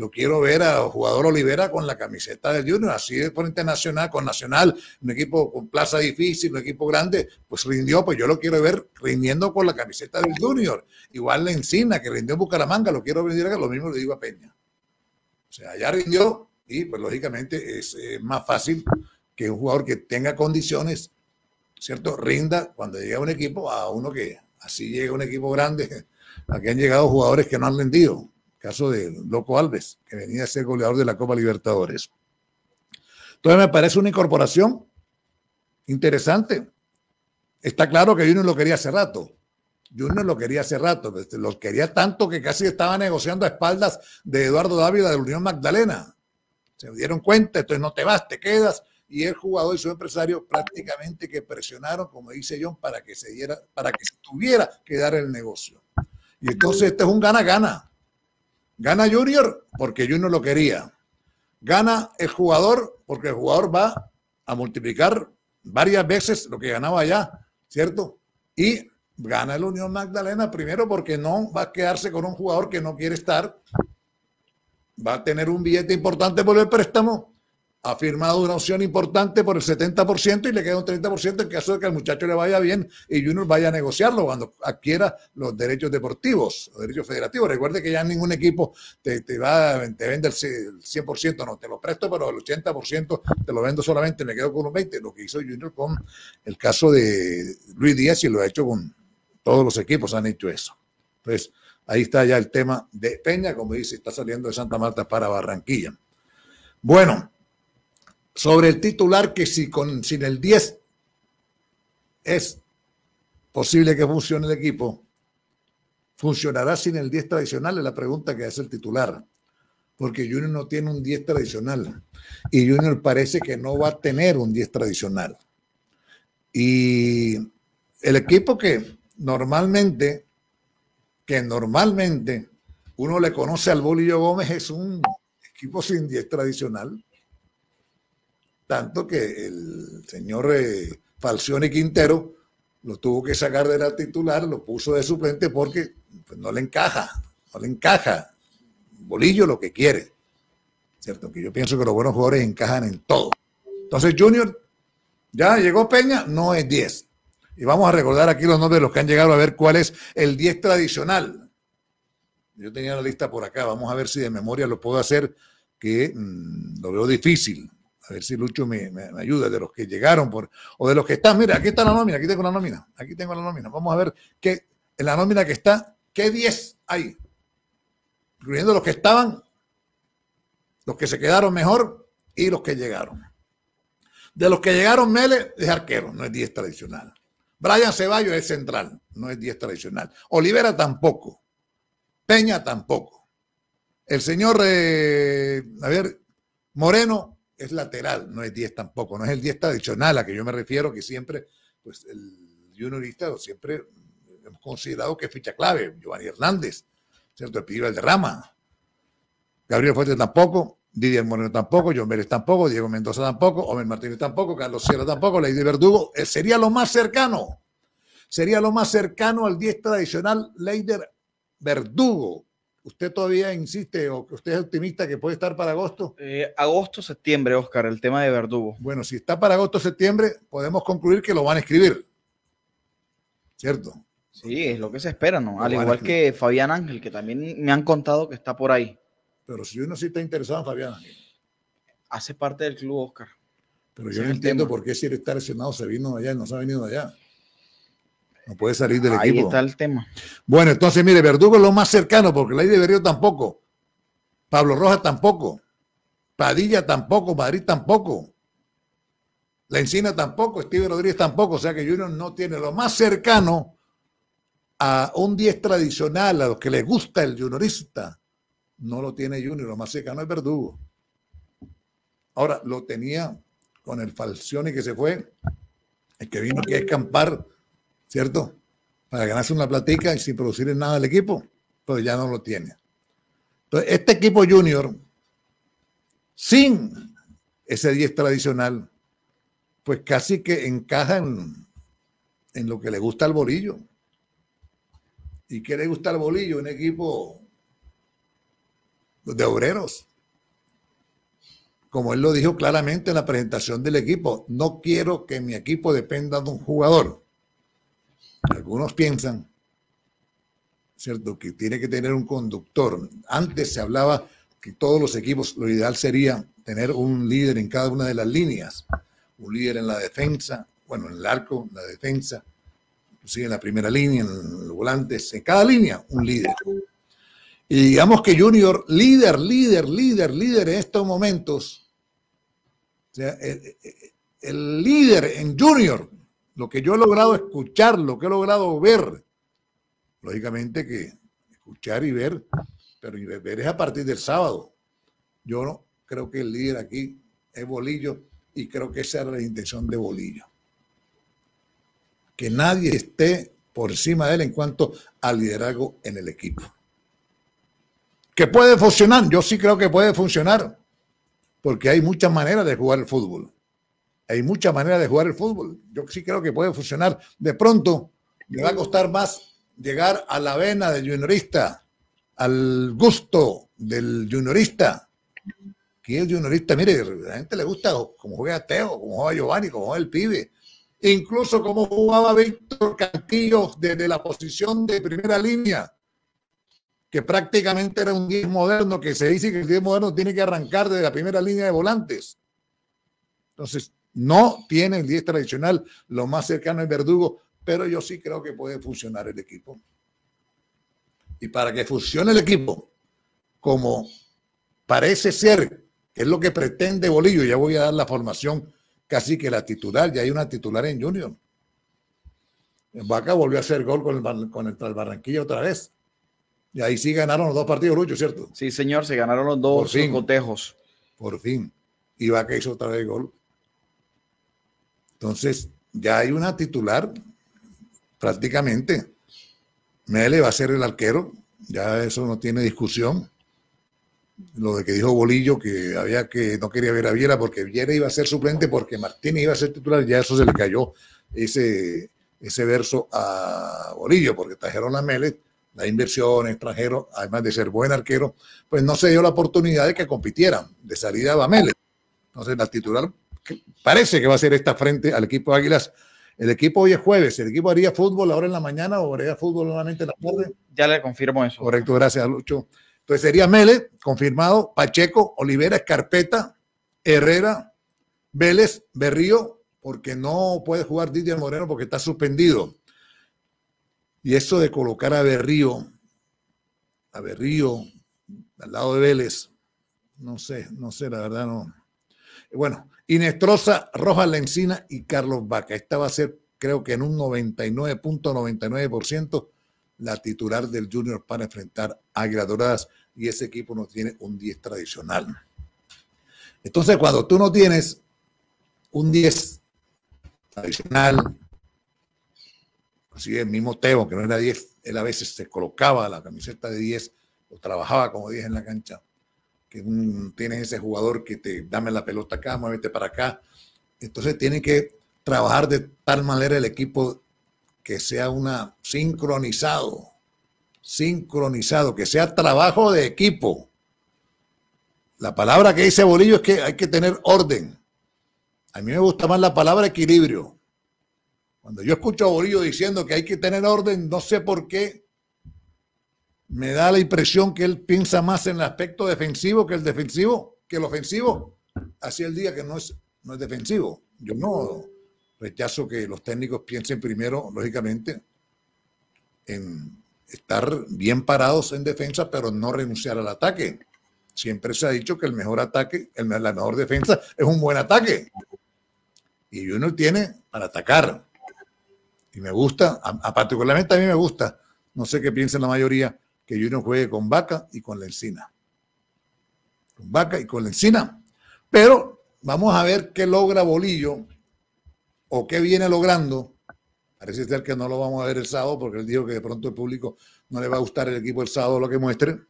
Yo quiero ver al jugador Olivera con la camiseta del Junior, así de por internacional, con Nacional, un equipo con plaza difícil, un equipo grande, pues rindió, pues yo lo quiero ver rindiendo con la camiseta del Junior. Igual la Encina, que rindió en Bucaramanga, lo quiero ver, lo mismo le digo a Peña. O sea, ya rindió y pues lógicamente es más fácil que un jugador que tenga condiciones, ¿cierto? Rinda cuando llega a un equipo a uno que así llega un equipo grande. (laughs) Aquí han llegado jugadores que no han rendido. Caso de Loco Alves, que venía a ser goleador de la Copa Libertadores. Entonces me parece una incorporación interesante. Está claro que Junior lo quería hace rato. Junior lo quería hace rato. este, Lo quería tanto que casi estaba negociando a espaldas de Eduardo Dávila de la Unión Magdalena. Se dieron cuenta, entonces no te vas, te quedas. Y el jugador y su empresario prácticamente que presionaron, como dice John, para que se diera, para que se tuviera que dar el negocio. Y entonces este es un gana-gana. Gana Junior porque Junior lo quería. Gana el jugador porque el jugador va a multiplicar varias veces lo que ganaba allá, ¿cierto? Y gana el Unión Magdalena primero porque no va a quedarse con un jugador que no quiere estar. Va a tener un billete importante por el préstamo. Ha firmado una opción importante por el 70% y le queda un 30% en caso de que al muchacho le vaya bien y Junior vaya a negociarlo cuando adquiera los derechos deportivos, los derechos federativos. Recuerde que ya ningún equipo te, te va, te vende el 100%, no, te lo presto, pero el 80% te lo vendo solamente, me quedo con un 20%, lo que hizo Junior con el caso de Luis Díaz y lo ha hecho con todos los equipos, han hecho eso. Entonces, ahí está ya el tema de Peña, como dice, está saliendo de Santa Marta para Barranquilla. Bueno, sobre el titular que si con sin el 10 es posible que funcione el equipo, funcionará sin el 10 tradicional, es la pregunta que hace el titular, porque Junior no tiene un 10 tradicional. Y Junior parece que no va a tener un 10 tradicional. Y el equipo que normalmente, que normalmente uno le conoce al Bolillo Gómez es un equipo sin 10 tradicional tanto que el señor eh, Falcione Quintero lo tuvo que sacar de la titular, lo puso de suplente porque pues, no le encaja, no le encaja. Bolillo lo que quiere, ¿cierto? Que yo pienso que los buenos jugadores encajan en todo. Entonces, Junior, ya llegó Peña, no es 10. Y vamos a recordar aquí los nombres de los que han llegado a ver cuál es el 10 tradicional. Yo tenía la lista por acá, vamos a ver si de memoria lo puedo hacer, que mmm, lo veo difícil. A ver si Lucho me, ayuda, de los que llegaron por, o de los que están. Mira, aquí está la nómina, aquí tengo la nómina, aquí tengo la nómina. Vamos a ver qué, en la nómina que está, qué 10 hay. Incluyendo los que estaban, los que se quedaron mejor y los que llegaron. De los que llegaron, Mele es arquero, no es 10 tradicional. Brian Ceballos es central, no es 10 tradicional. Olivera tampoco. Peña tampoco. El señor, eh, a ver, Moreno es lateral, no es 10 tampoco, no es el 10 tradicional a que yo me refiero, que siempre, pues el juniorista siempre hemos considerado que es ficha clave, Giovanni Hernández, ¿cierto? El Pidió el derrama. Gabriel Fuentes tampoco, Didier Moreno tampoco, John Vélez tampoco, Diego Mendoza tampoco, Omer Martínez tampoco, Carlos Sierra tampoco, Lady Verdugo, eh, sería lo más cercano, sería lo más cercano al 10 tradicional Leider Verdugo, ¿Usted todavía insiste o que usted es optimista que puede estar para agosto? Eh, agosto, septiembre, Oscar, el tema de Verdugo. Bueno, si está para agosto, septiembre, podemos concluir que lo van a escribir. ¿Cierto? Sí, es lo que se espera, ¿no? Lo Al igual que Fabián Ángel, que también me han contado que está por ahí. Pero si uno sí está interesado en Fabián Ángel. Hace parte del club, Oscar. Pero yo no entiendo por qué si él está lesionado se vino allá y no se ha venido allá. No puede salir del Ahí equipo. está el tema. Bueno, entonces, mire, Verdugo es lo más cercano, porque Ley de Berrío tampoco. Pablo Rojas tampoco. Padilla tampoco. Madrid tampoco. La Encina tampoco. Steve Rodríguez tampoco. O sea que Junior no tiene lo más cercano a un 10 tradicional, a los que les gusta el juniorista. No lo tiene Junior. Lo más cercano es Verdugo. Ahora, lo tenía con el Falcioni que se fue, el que vino aquí a escampar, ¿cierto? Para ganarse una platica y sin producir nada al equipo, pero ya no lo tiene. Entonces, este equipo junior, sin ese 10 tradicional, pues casi que encaja en, en lo que le gusta al bolillo. ¿Y qué le gusta al bolillo? Un equipo de obreros como él lo dijo claramente en la presentación del equipo, no quiero que mi equipo dependa de un jugador. Algunos piensan, ¿cierto?, que tiene que tener un conductor. Antes se hablaba que todos los equipos, lo ideal sería tener un líder en cada una de las líneas, un líder en la defensa, bueno, en el arco, en la defensa, inclusive en la primera línea, en los volantes, en cada línea, un líder. Y digamos que Junior, líder, líder, líder, líder en estos momentos, o sea, el, líder en Junior, lo que yo he logrado escuchar, lo que he logrado ver, lógicamente que escuchar y ver, pero ver es a partir del sábado. Yo no creo que el líder aquí es Bolillo y creo que esa era la intención de Bolillo. Que nadie esté por encima de él en cuanto al liderazgo en el equipo que puede funcionar. Yo sí creo que puede funcionar, porque hay muchas maneras de jugar el fútbol. Hay muchas maneras de jugar el fútbol. Yo sí creo que puede funcionar. De pronto, me va a costar más llegar a la vena del juniorista, al gusto del juniorista. ¿Quién es el juniorista? Mire, la gente le gusta cómo juega Teo, cómo juega Giovanni, cómo juega el pibe. Incluso cómo jugaba Víctor Cantillo desde la posición de primera línea que prácticamente era un 10 moderno, que se dice que el 10 moderno tiene que arrancar de la primera línea de volantes. Entonces, no tiene el 10 tradicional, lo más cercano es Verdugo, pero yo sí creo que puede funcionar el equipo. Y para que funcione el equipo, como parece ser, que es lo que pretende Bolillo, ya voy a dar la formación casi que la titular, ya hay una titular en Junior. Vaca volvió a hacer gol con el, con el Barranquilla otra vez. Y ahí sí ganaron los dos partidos, Lucho, ¿cierto? Sí, señor, se ganaron los dos fin, cotejos. Por fin. Y que hizo otra vez gol. Entonces, ya hay una titular prácticamente. Mele va a ser el arquero, ya eso no tiene discusión. Lo de que dijo Bolillo que había que no quería ver a Viera porque Viera iba a ser suplente porque Martínez iba a ser titular, ya eso se le cayó ese, ese verso a Bolillo porque trajeron a Mele la inversión extranjero, además de ser buen arquero, pues no se dio la oportunidad de que compitieran de salida a Bamele. Entonces, la titular parece que va a ser esta frente al equipo de Águilas. El equipo hoy es jueves, el equipo haría fútbol ahora en la mañana o haría fútbol nuevamente en la tarde. Ya le confirmo eso. Correcto, gracias, Lucho. Entonces sería Mele, confirmado, Pacheco, Olivera, Escarpeta, Herrera, Vélez, Berrío, porque no puede jugar Didier Moreno porque está suspendido. Y eso de colocar a Berrío, a Berrío, al lado de Vélez, no sé, no sé, la verdad no. Bueno, Inestrosa, Rojas Lencina y Carlos Vaca. Esta va a ser, creo que en un 99.99% la titular del Junior para enfrentar a Doradas y ese equipo no tiene un 10 tradicional. Entonces, cuando tú no tienes un 10 tradicional, Así el mismo Teo, que no era 10, él a veces se colocaba la camiseta de 10 o trabajaba como 10 en la cancha. Que tienes ese jugador que te dame la pelota acá, muévete para acá. Entonces tiene que trabajar de tal manera el equipo que sea una sincronizado, sincronizado, que sea trabajo de equipo. La palabra que dice Bolillo es que hay que tener orden. A mí me gusta más la palabra equilibrio. Cuando yo escucho a Bolillo diciendo que hay que tener orden, no sé por qué, me da la impresión que él piensa más en el aspecto defensivo que el defensivo, que el ofensivo. Así el día que no es, no es defensivo. Yo no rechazo que los técnicos piensen primero, lógicamente, en estar bien parados en defensa, pero no renunciar al ataque. siempre se ha dicho que el mejor ataque, la mejor defensa es un buen ataque. Y Junior tiene para atacar. Y me gusta, a, a particularmente a mí me gusta, no sé qué piensa la mayoría, que Junior juegue con Vaca y con la Encina. Con Vaca y con la Encina. Pero vamos a ver qué logra Bolillo o qué viene logrando. Parece ser que no lo vamos a ver el sábado porque él dijo que de pronto el público no le va a gustar el equipo el sábado lo que muestre.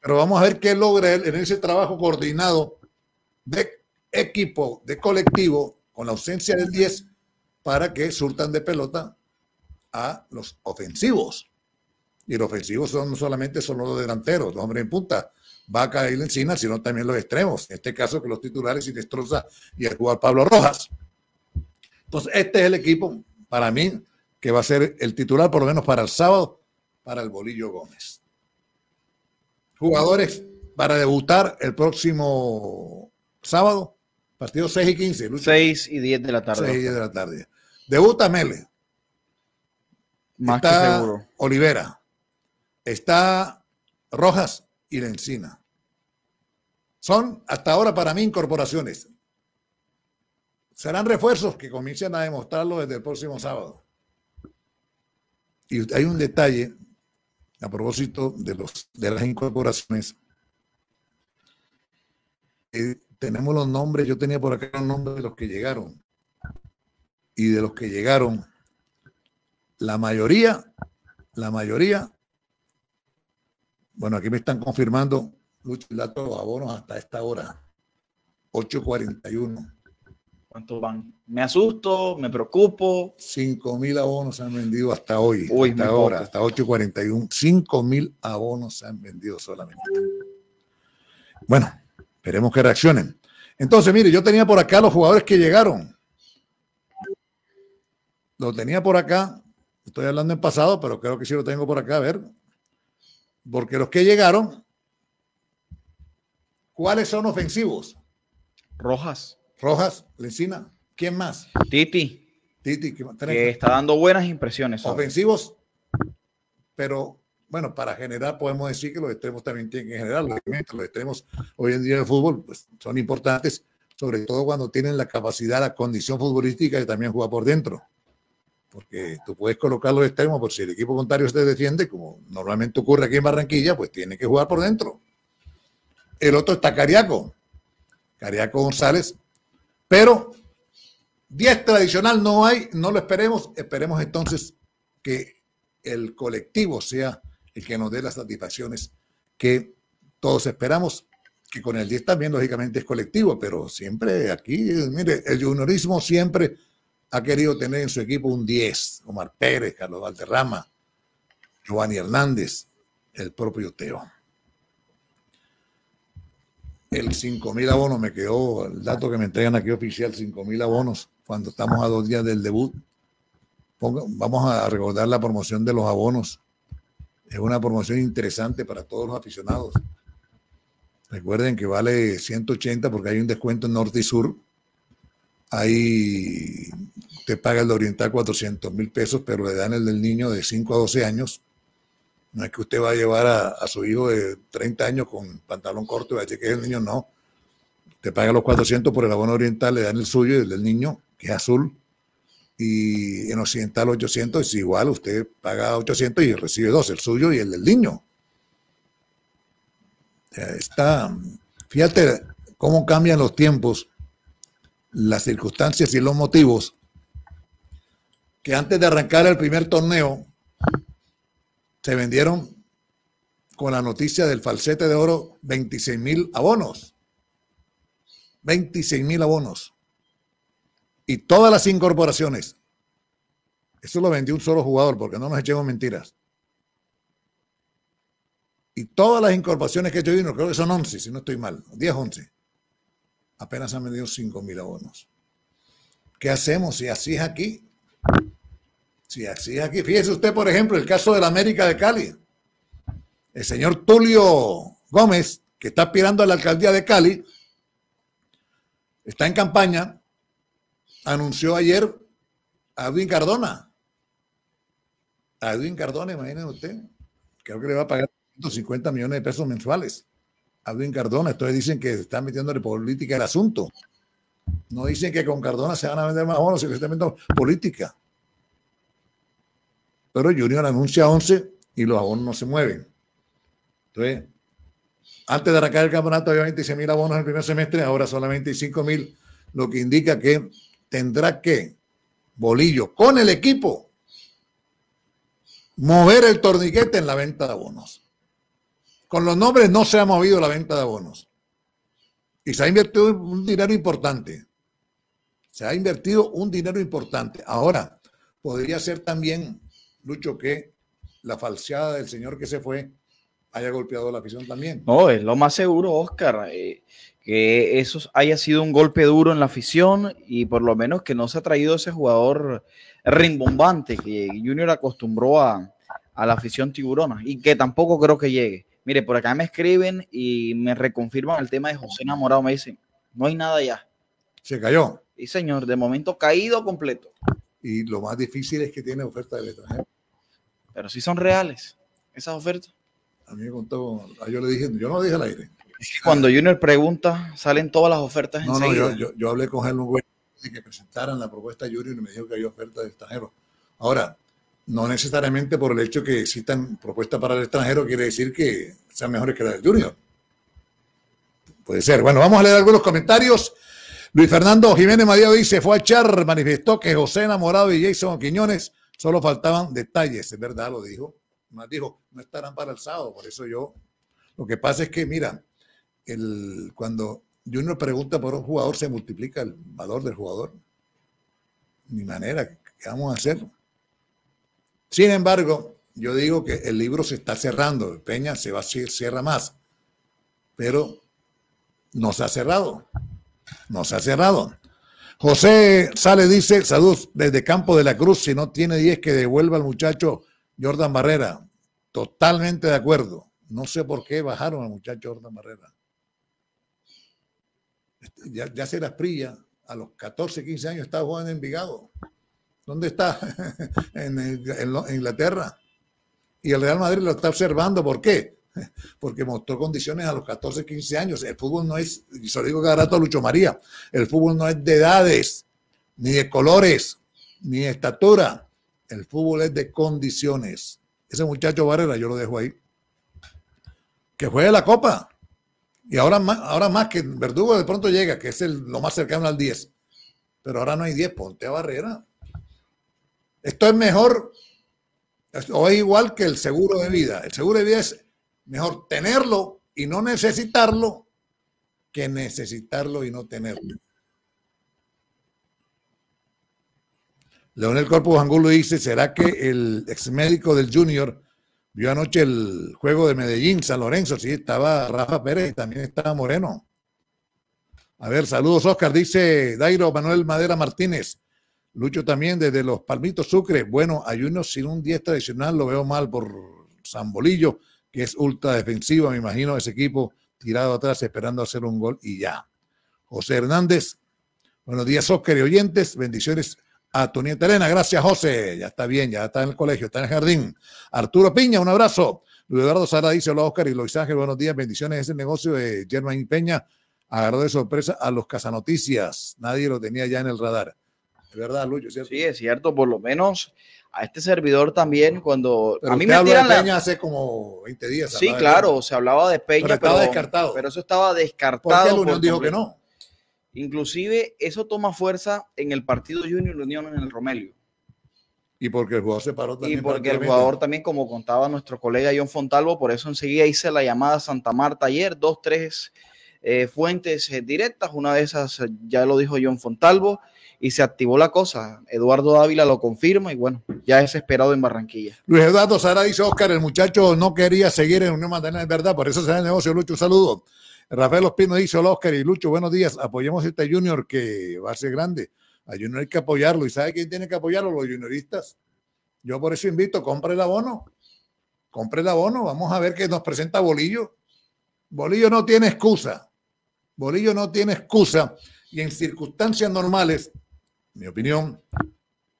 Pero vamos a ver qué logra él en ese trabajo coordinado de equipo, de colectivo, con la ausencia del 10, para que surtan de pelota a los ofensivos. Y los ofensivos son no solamente son los delanteros, los hombres en punta, Vaca y Encina, sino también los extremos. En este caso, que los titulares y Destroza y el jugador Pablo Rojas. Entonces, este es el equipo, para mí, que va a ser el titular, por lo menos para el sábado, para el Bolillo Gómez. Jugadores para debutar el próximo sábado, partido 6 y 15. Lucho. 6 y 10 de la tarde. 6 y 10 de la tarde. Debuta Mele. Más que está seguro. Olivera. Está Rojas y la Encina. Son hasta ahora para mí incorporaciones. Serán refuerzos que comiencen a demostrarlo desde el próximo sábado. Y hay un detalle a propósito de, los, de las incorporaciones. Eh, tenemos los nombres, yo tenía por acá los nombres de los que llegaron. Y de los que llegaron, la mayoría, la mayoría, bueno, aquí me están confirmando, Lucho, el dato de los abonos hasta esta hora, 8.41. ¿Cuántos van? Me asusto, me preocupo. 5 mil abonos se han vendido hasta hoy, Uy, hasta ahora, hasta 8.41. 5 mil abonos se han vendido solamente. Bueno, esperemos que reaccionen. Entonces, mire, yo tenía por acá los jugadores que llegaron. Lo tenía por acá, estoy hablando en pasado, pero creo que sí lo tengo por acá, a ver. Porque los que llegaron, ¿cuáles son ofensivos? Rojas. Rojas, Lencina, ¿quién más? Titi. Titi, ¿qué más? Que está dando buenas impresiones. ofensivos, pero bueno, para generar podemos decir que los extremos también tienen que generar, los extremos hoy en día de fútbol pues, son importantes, sobre todo cuando tienen la capacidad, la condición futbolística de también jugar por dentro. Porque tú puedes colocar los extremos, por si el equipo contrario se defiende, como normalmente ocurre aquí en Barranquilla, pues tiene que jugar por dentro. El otro está Cariaco, Cariaco González, pero 10 tradicional no hay, no lo esperemos, esperemos entonces que el colectivo sea el que nos dé las satisfacciones que todos esperamos, que con el 10 también lógicamente es colectivo, pero siempre aquí, mire, el juniorismo siempre ha querido tener en su equipo un 10, Omar Pérez, Carlos Valderrama, Giovanni Hernández, el propio Teo. El 5.000 abonos me quedó, el dato que me entregan aquí oficial, 5.000 abonos, cuando estamos a dos días del debut. Vamos a recordar la promoción de los abonos. Es una promoción interesante para todos los aficionados. Recuerden que vale 180 porque hay un descuento en norte y sur. Ahí te paga el Oriental 400 mil pesos, pero le dan el del niño de 5 a 12 años. No es que usted va a llevar a, su hijo de 30 años con pantalón corto y va a decir que es el niño, no. Te paga los 400 por el abono oriental, le dan el suyo y el del niño, que es azul. Y en occidental 800 es igual, usted paga 800 y recibe dos, el suyo y el del niño. Está, fíjate cómo cambian los tiempos, las circunstancias y los motivos, que antes de arrancar el primer torneo, se vendieron con la noticia del falsete de oro 26 mil abonos. 26 mil abonos. Y todas las incorporaciones. Eso lo vendió un solo jugador, porque no nos echemos mentiras. Y todas las incorporaciones que yo vino, creo que son 11, si no estoy mal, 10, 11. Apenas han vendido 5 mil abonos. ¿Qué hacemos si así es aquí? Si así es aquí. Fíjese usted, por ejemplo, el caso de la América de Cali. El señor Tulio Gómez, que está aspirando a la alcaldía de Cali, está en campaña, anunció ayer a Edwin Cardona. A Edwin Cardona, imagínense usted, creo que le va a pagar 150 millones de pesos mensuales. Alvin Cardona. Entonces dicen que están metiéndole política el asunto. No dicen que con Cardona se van a vender más bonos, sino que están metiendo política. Pero Junior anuncia 11 y los abonos no se mueven. Entonces, antes de arrancar el campeonato había 26 mil abonos en el primer semestre, ahora solamente 25 mil, lo que indica que tendrá que Bolillo con el equipo mover el torniquete en la venta de abonos. Con los nombres no se ha movido la venta de abonos. Y se ha invertido un dinero importante. Se ha invertido un dinero importante. Ahora, podría ser también, Lucho, que la falseada del señor que se fue haya golpeado la afición también. No, es lo más seguro, Oscar, eh, que eso haya sido un golpe duro en la afición y por lo menos que no se ha traído ese jugador rimbombante que Junior acostumbró a, a la afición tiburona y que tampoco creo que llegue. Mire, por acá me escriben y me reconfirman el tema de José Enamorado. Me dicen, no hay nada ya. Se cayó. Y señor, de momento caído completo. Y lo más difícil es que tiene oferta del extranjero. Pero sí son reales esas ofertas. A mí me contó, yo le dije, yo no dije al aire. Cuando Junior pregunta, salen todas las ofertas no, No, yo, yo, yo, hablé con él de que presentaran la propuesta de Junior y me dijo que había oferta del extranjero. Ahora, no necesariamente por el hecho que existan propuestas para el extranjero quiere decir que sean mejores que las del Junior. Puede ser. Bueno, vamos a leer algunos comentarios. Luis Fernando Jiménez Madío dice, fue a echar, manifestó que José Enamorado y Jason Quiñones solo faltaban detalles. Es verdad, lo dijo. Más dijo, no estarán para el sábado. Por eso yo, lo que pasa es que, mira, el, cuando Junior pregunta por un jugador, se multiplica el valor del jugador. Ni manera, ¿qué vamos a hacer? Sin embargo, yo digo que el libro se está cerrando, Peña se va a cierra más, pero no se ha cerrado, no se ha cerrado. José Sale dice, saludos desde Campo de la Cruz, si no tiene 10 que devuelva al muchacho Jordan Barrera. Totalmente de acuerdo. No sé por qué bajaron al muchacho Jordan Barrera. Ya, ya se las prilla, a los 14, 15 años estaba jugando en Envigado. ¿Dónde está? (laughs) en, Inglaterra. Y el Real Madrid lo está observando. ¿Por qué? (laughs) Porque mostró condiciones a los 14, 15 años. El fútbol no es, y se lo digo cada rato a Lucho María, el fútbol no es de edades, ni de colores, ni de estatura. El fútbol es de condiciones. Ese muchacho Barrera, yo lo dejo ahí. Que juegue la copa. Y ahora más, ahora más que Verdugo de pronto llega, que es el, lo más cercano al 10. Pero ahora no hay 10, ponte a Barrera. Esto es mejor o es igual que el seguro de vida. El seguro de vida es mejor tenerlo y no necesitarlo que necesitarlo y no tenerlo. Leonel Corpus Angulo dice, ¿será que el ex médico del Junior vio anoche el juego de Medellín, San Lorenzo? Sí, estaba Rafa Pérez también estaba Moreno. A ver, saludos Oscar, dice Dairo Manuel Madera Martínez. Lucho también desde los Palmitos Sucre. Bueno, hay uno sin un 10 tradicional, lo veo mal por Bolillo, que es ultra defensivo, me imagino, ese equipo tirado atrás esperando hacer un gol y ya. José Hernández, buenos días, Oscar y oyentes, bendiciones a Tonieta Elena, gracias José, ya está bien, ya está en el colegio, está en el jardín. Arturo Piña, un abrazo. Luis Eduardo Sara dice, hola Oscar y Luis Ángel, buenos días, bendiciones, ese negocio de Germain Peña agarró de sorpresa a los Casanoticias, nadie lo tenía ya en el radar verdad, Lucho, ¿cierto? Sí, es cierto, por lo menos a este servidor también cuando a mí me tiran la Peña hace como 20 días. Sí, claro, se hablaba de Peña, pero, estaba descartado. Pero eso estaba descartado. Porque Unión dijo que no. Inclusive eso toma fuerza en el partido Junior Unión en el Romelio. Y porque el jugador se paró también. Y porque el jugador también, como contaba nuestro colega John Fontalvo, por eso enseguida hice la llamada a Santa Marta ayer, dos, tres eh, fuentes eh, directas, una de esas ya lo dijo John Fontalvo, y se activó la cosa. Eduardo Dávila lo confirma y bueno, ya es esperado en Barranquilla. Luis Eduardo Sara dice, Oscar, el muchacho no quería seguir en Unión Magdalena, es verdad, por eso se da el negocio, Lucho, un saludo. Rafael Ospino dice, hola Oscar y Lucho, buenos días, apoyemos a este Junior que va a ser grande. A Junior hay que apoyarlo. ¿Y sabe quién tiene que apoyarlo? Los junioristas. Yo por eso invito, compre el abono. Compre el abono. Vamos a ver qué nos presenta Bolillo. Bolillo no tiene excusa. Bolillo no tiene excusa. Y en circunstancias normales, mi opinión,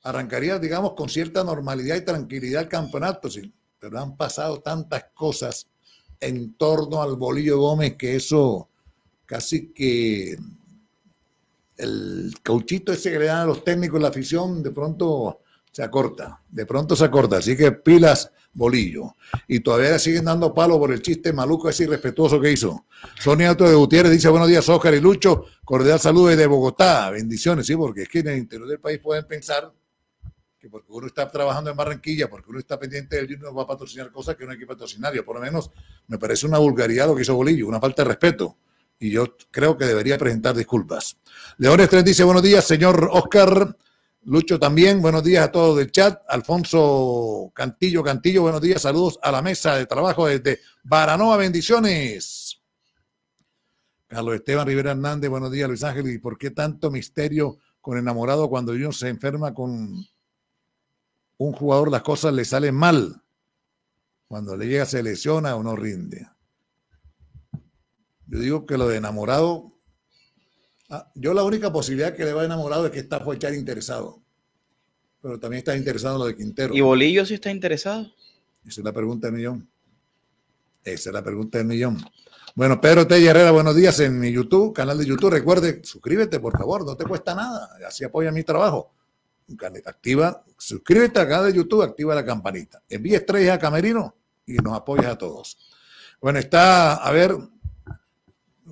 arrancaría, digamos, con cierta normalidad y tranquilidad el campeonato, sí, pero han pasado tantas cosas en torno al Bolillo Gómez, que eso casi que el cauchito ese que le dan a los técnicos la afición de pronto se acorta, de pronto se acorta, así que pilas Bolillo. Y todavía siguen dando palo por el chiste maluco ese irrespetuoso que hizo. Sonia Alto de Gutiérrez dice buenos días, Oscar y Lucho, cordial saludo desde Bogotá, bendiciones, sí, porque es que en el interior del país pueden pensar que porque uno está trabajando en Barranquilla, porque uno está pendiente del Junior, va a patrocinar cosas que no hay que patrocinar. Yo por lo menos me parece una vulgaridad lo que hizo Bolillo, una falta de respeto. Y yo creo que debería presentar disculpas. Leones 3 dice buenos días, señor Oscar. Lucho también, buenos días a todos del chat. Alfonso Cantillo, Cantillo, buenos días, saludos a la mesa de trabajo desde Baranoa, bendiciones. Carlos Esteban Rivera Hernández, buenos días, Luis Ángel. ¿Y por qué tanto misterio con enamorado cuando uno se enferma con un jugador, las cosas le salen mal? Cuando le llega, se lesiona o no rinde. Yo digo que lo de enamorado yo la única posibilidad que le va enamorado es que está por echar interesado. Pero también está interesado en lo de Quintero. ¿Y Bolillo sí está interesado? Esa es la pregunta del millón. Esa es la pregunta del millón. Bueno, Pedro T. Herrera, buenos días en mi YouTube, canal de YouTube. Recuerde, suscríbete, por favor, no te cuesta nada. Así apoya mi trabajo. Activa, suscríbete al canal de YouTube, activa la campanita. Envíe estrellas a Camerino y nos apoyas a todos. Bueno, está, a ver,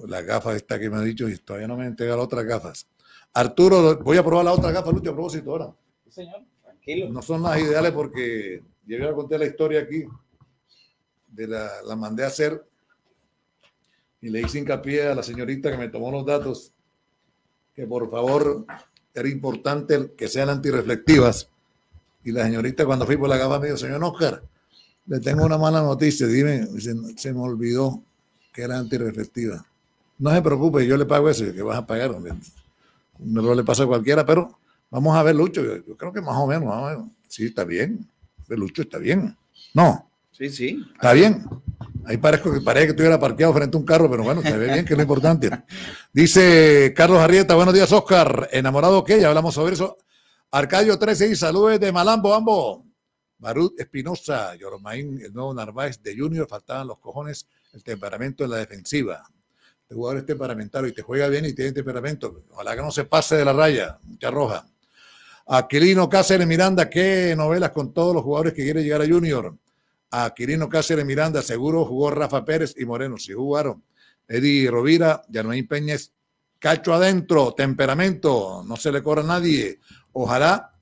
la gafa esta que me ha dicho y todavía no me han entregado otras gafas. Arturo, voy a probar la otra gafa, Lucho, a propósito ahora. señor, tranquilo. No son las ideales porque yo a contar la historia aquí. De la, la mandé a hacer y le hice hincapié a la señorita que me tomó los datos que por favor era importante que sean antirreflectivas. Y la señorita cuando fui por la gafa me dijo, señor Oscar, le tengo una mala noticia, dime, se, se me olvidó que era antirreflectiva. No se preocupe, yo le pago eso, que vas a pagar. Un error le pasa a cualquiera, pero vamos a ver, Lucho. Yo, creo que más o menos, más o menos. Sí, está bien. Lucho está bien. No. Sí, sí. Está bien. Ahí parezco que parece que estuviera parqueado frente a un carro, pero bueno, se ve bien, que es lo importante. (laughs) Dice Carlos Arrieta, buenos días, Oscar. ¿Enamorado qué? Ya hablamos sobre eso. Arcadio 13 y saludos de Malambo, ambos. Barut Espinosa, Yoromaín, el nuevo Narváez de Junior, faltaban los cojones, el temperamento en la defensiva el jugador es temperamentario y te juega bien y tiene temperamento. Ojalá que no se pase de la raya, mucha roja. Aquilino Cáceres Miranda, ¿qué novelas con todos los jugadores que quieren llegar a Junior? Aquilino Cáceres Miranda, seguro jugó Rafa Pérez y Moreno, sí jugaron. Eddie Rovira, Yanuín Peñez, cacho adentro, temperamento, no se le corra a nadie. Ojalá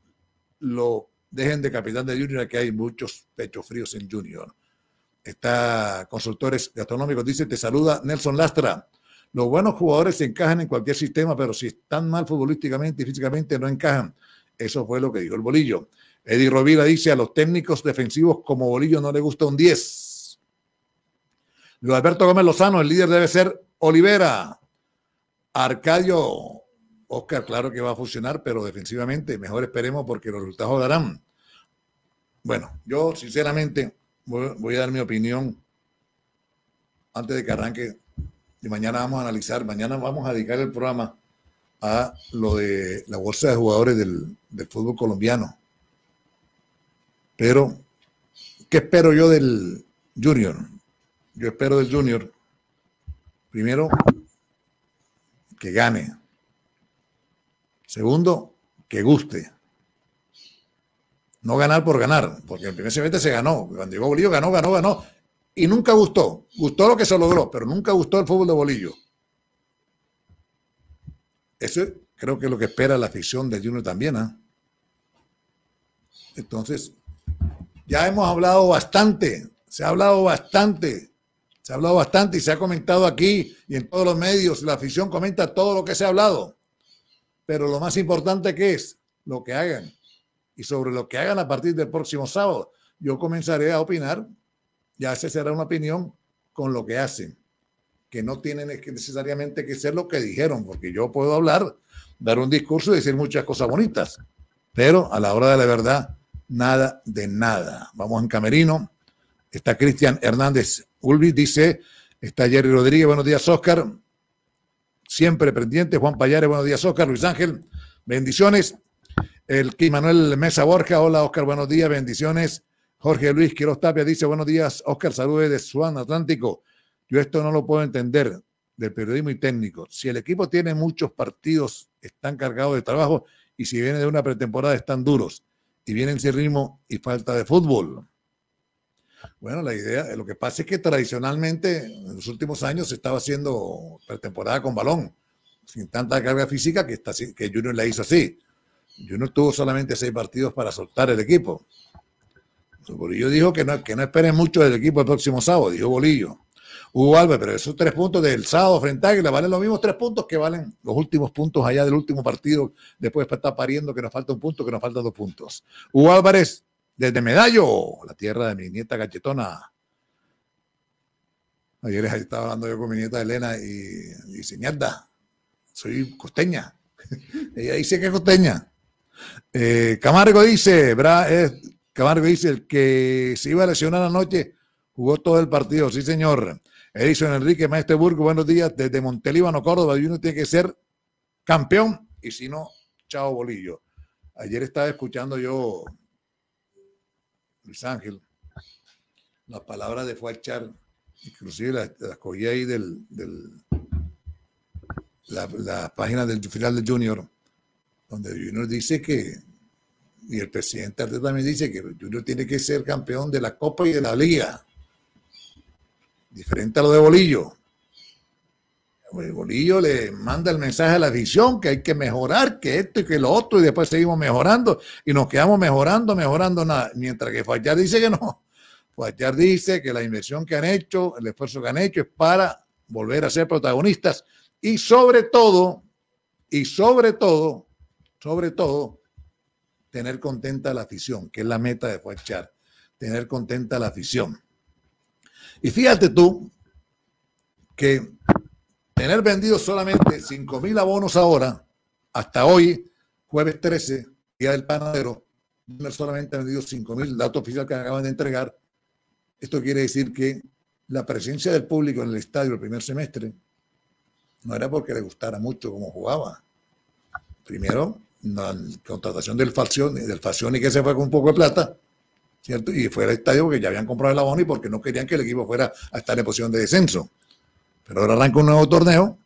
lo dejen de capitán de Junior, que hay muchos pechos fríos en Junior. Está consultores gastronómicos, dice, te saluda Nelson Lastra. Los buenos jugadores se encajan en cualquier sistema, pero si están mal futbolísticamente y físicamente no encajan. Eso fue lo que dijo el Bolillo. Eddie Rovira dice a los técnicos defensivos como Bolillo no le gusta un 10. Luis Alberto Gómez Lozano, el líder debe ser Olivera. Arcadio, Oscar, claro que va a funcionar, pero defensivamente mejor esperemos porque los resultados darán. Bueno, yo sinceramente voy, voy a dar mi opinión antes de que arranque y mañana vamos a analizar, mañana vamos a dedicar el programa a lo de la bolsa de jugadores del, fútbol colombiano. Pero, ¿qué espero yo del Junior? Yo espero del Junior, primero, que gane. Segundo, que guste. No ganar por ganar, porque el primer semestre se ganó. Cuando llegó Bolillo, ganó, ganó, ganó y nunca gustó. Gustó lo que se logró, pero nunca gustó el fútbol de bolillo. Eso creo que es lo que espera la afición de Junior también. ¿ah? Entonces, ya hemos hablado bastante, se ha hablado bastante, se ha hablado bastante y se ha comentado aquí y en todos los medios, la afición comenta todo lo que se ha hablado. Pero lo más importante que es lo que hagan. Y sobre lo que hagan a partir del próximo sábado, yo comenzaré a opinar ya se será una opinión con lo que hacen, que no tienen necesariamente que ser lo que dijeron, porque yo puedo hablar, dar un discurso y decir muchas cosas bonitas, pero a la hora de la verdad, nada de nada. Vamos en Camerino, está Cristian Hernández Ulvis, dice, está Jerry Rodríguez, buenos días, Oscar, siempre pendiente, Juan Payares, buenos días, Oscar, Luis Ángel, bendiciones. El Manuel Mesa Borja, hola Oscar, buenos días, bendiciones Jorge Luis Quiroz Tapia dice, buenos días, Oscar, saludos de Swan Atlántico. Yo esto no lo puedo entender del periodismo y técnico. Si el equipo tiene muchos partidos, están cargados de trabajo y si viene de una pretemporada están duros y vienen sin ritmo y falta de fútbol. Bueno, la idea, lo que pasa es que tradicionalmente en los últimos años se estaba haciendo pretemporada con balón, sin tanta carga física que, está, que Junior la hizo así. Junior tuvo solamente seis partidos para soltar el equipo. Bolillo dijo que no, que no esperen mucho del equipo el próximo sábado, dijo Bolillo. Hugo Álvarez, pero esos tres puntos del sábado frente a Águila valen los mismos tres puntos que valen los últimos puntos allá del último partido, después de estar pariendo que nos falta un punto, que nos faltan dos puntos. Hugo Álvarez, desde Medallo, la tierra de mi nieta Cachetona. Ayer estaba hablando yo con mi nieta Elena y dice, mierda, soy costeña. (laughs) Ella dice que es costeña. Eh, Camargo dice, Bra, Camargo dice, el que se iba a lesionar anoche jugó todo el partido. Sí, señor. Edison Enrique Maestro Burgo, buenos días. Desde Montelíbano, Córdoba, y uno tiene que ser campeón y si no, chao bolillo. Ayer estaba escuchando yo, Luis Ángel, las palabras de Fuachar, inclusive las, cogí ahí del, la, página del final del Junior, donde Junior dice que y el presidente Arteta también dice que Junior tiene que ser campeón de la Copa y de la Liga. Diferente a lo de Bolillo. El Bolillo le manda el mensaje a la visión que hay que mejorar, que esto y que lo otro, y después seguimos mejorando y nos quedamos mejorando, mejorando nada. Mientras que Fallar dice que no. Fallar dice que la inversión que han hecho, el esfuerzo que han hecho es para volver a ser protagonistas y sobre todo, y sobre todo, sobre todo, tener contenta la afición, que es la meta de Fuachar, tener contenta la afición. Y fíjate tú que tener vendido solamente 5 mil abonos ahora, hasta hoy, jueves 13, día del panadero, solamente han vendido 5 mil, dato oficial que acaban de entregar. Esto quiere decir que la presencia del público en el estadio el primer semestre no era porque le gustara mucho cómo jugaba. Primero, la contratación del Falcioni, del Falcioni que se fue con un poco de plata, ¿cierto? Y fue al estadio porque ya habían comprado el abono y porque no querían que el equipo fuera a estar en posición de descenso. Pero ahora arranca un nuevo torneo,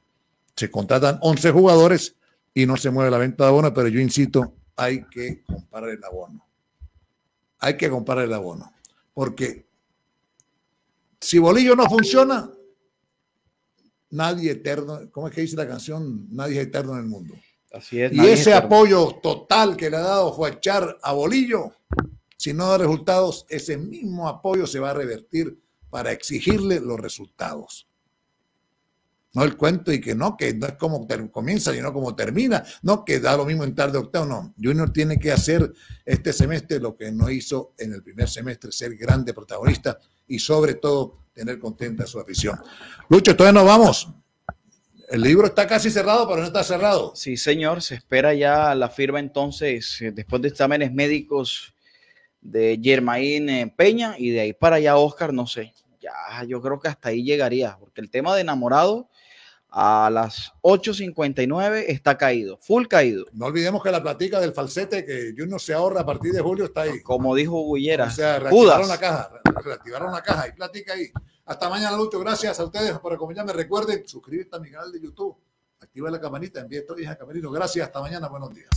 se contratan 11 jugadores y no se mueve la venta de abono, pero yo insisto, hay que comprar el abono. Hay que comprar el abono. Porque si Bolillo no funciona, nadie eterno, ¿cómo es que dice la canción? Nadie es eterno en el mundo y ese apoyo total que le ha dado Juachar a Bolillo, si no da resultados, ese mismo apoyo se va a revertir para exigirle los resultados. No el cuento y que no, que no es como comienza, sino como termina. No, que da lo mismo en tarde octavo. No, Junior tiene que hacer este semestre lo que no hizo en el primer semestre, ser grande protagonista y sobre todo tener contenta su afición. Lucho, todavía nos vamos. El libro está casi cerrado, pero no está cerrado. Sí, señor. Se espera ya la firma entonces, eh, después de exámenes médicos de Germain eh, Peña y de ahí para allá Oscar, no sé. Ya, yo creo que hasta ahí llegaría, porque el tema de enamorado a las 8.59 está caído, full caído. No olvidemos que la platica del falsete que Junior se ahorra a partir de julio está ahí. Como dijo Gullera. O sea, reactivaron la caja, reactivaron la caja y platica ahí. Hasta mañana, Lucho. Gracias a ustedes por acompañarme. Recuerden suscribirte a mi canal de YouTube. Activa la campanita, envía historias a Camerino. Gracias. Hasta mañana. Buenos días.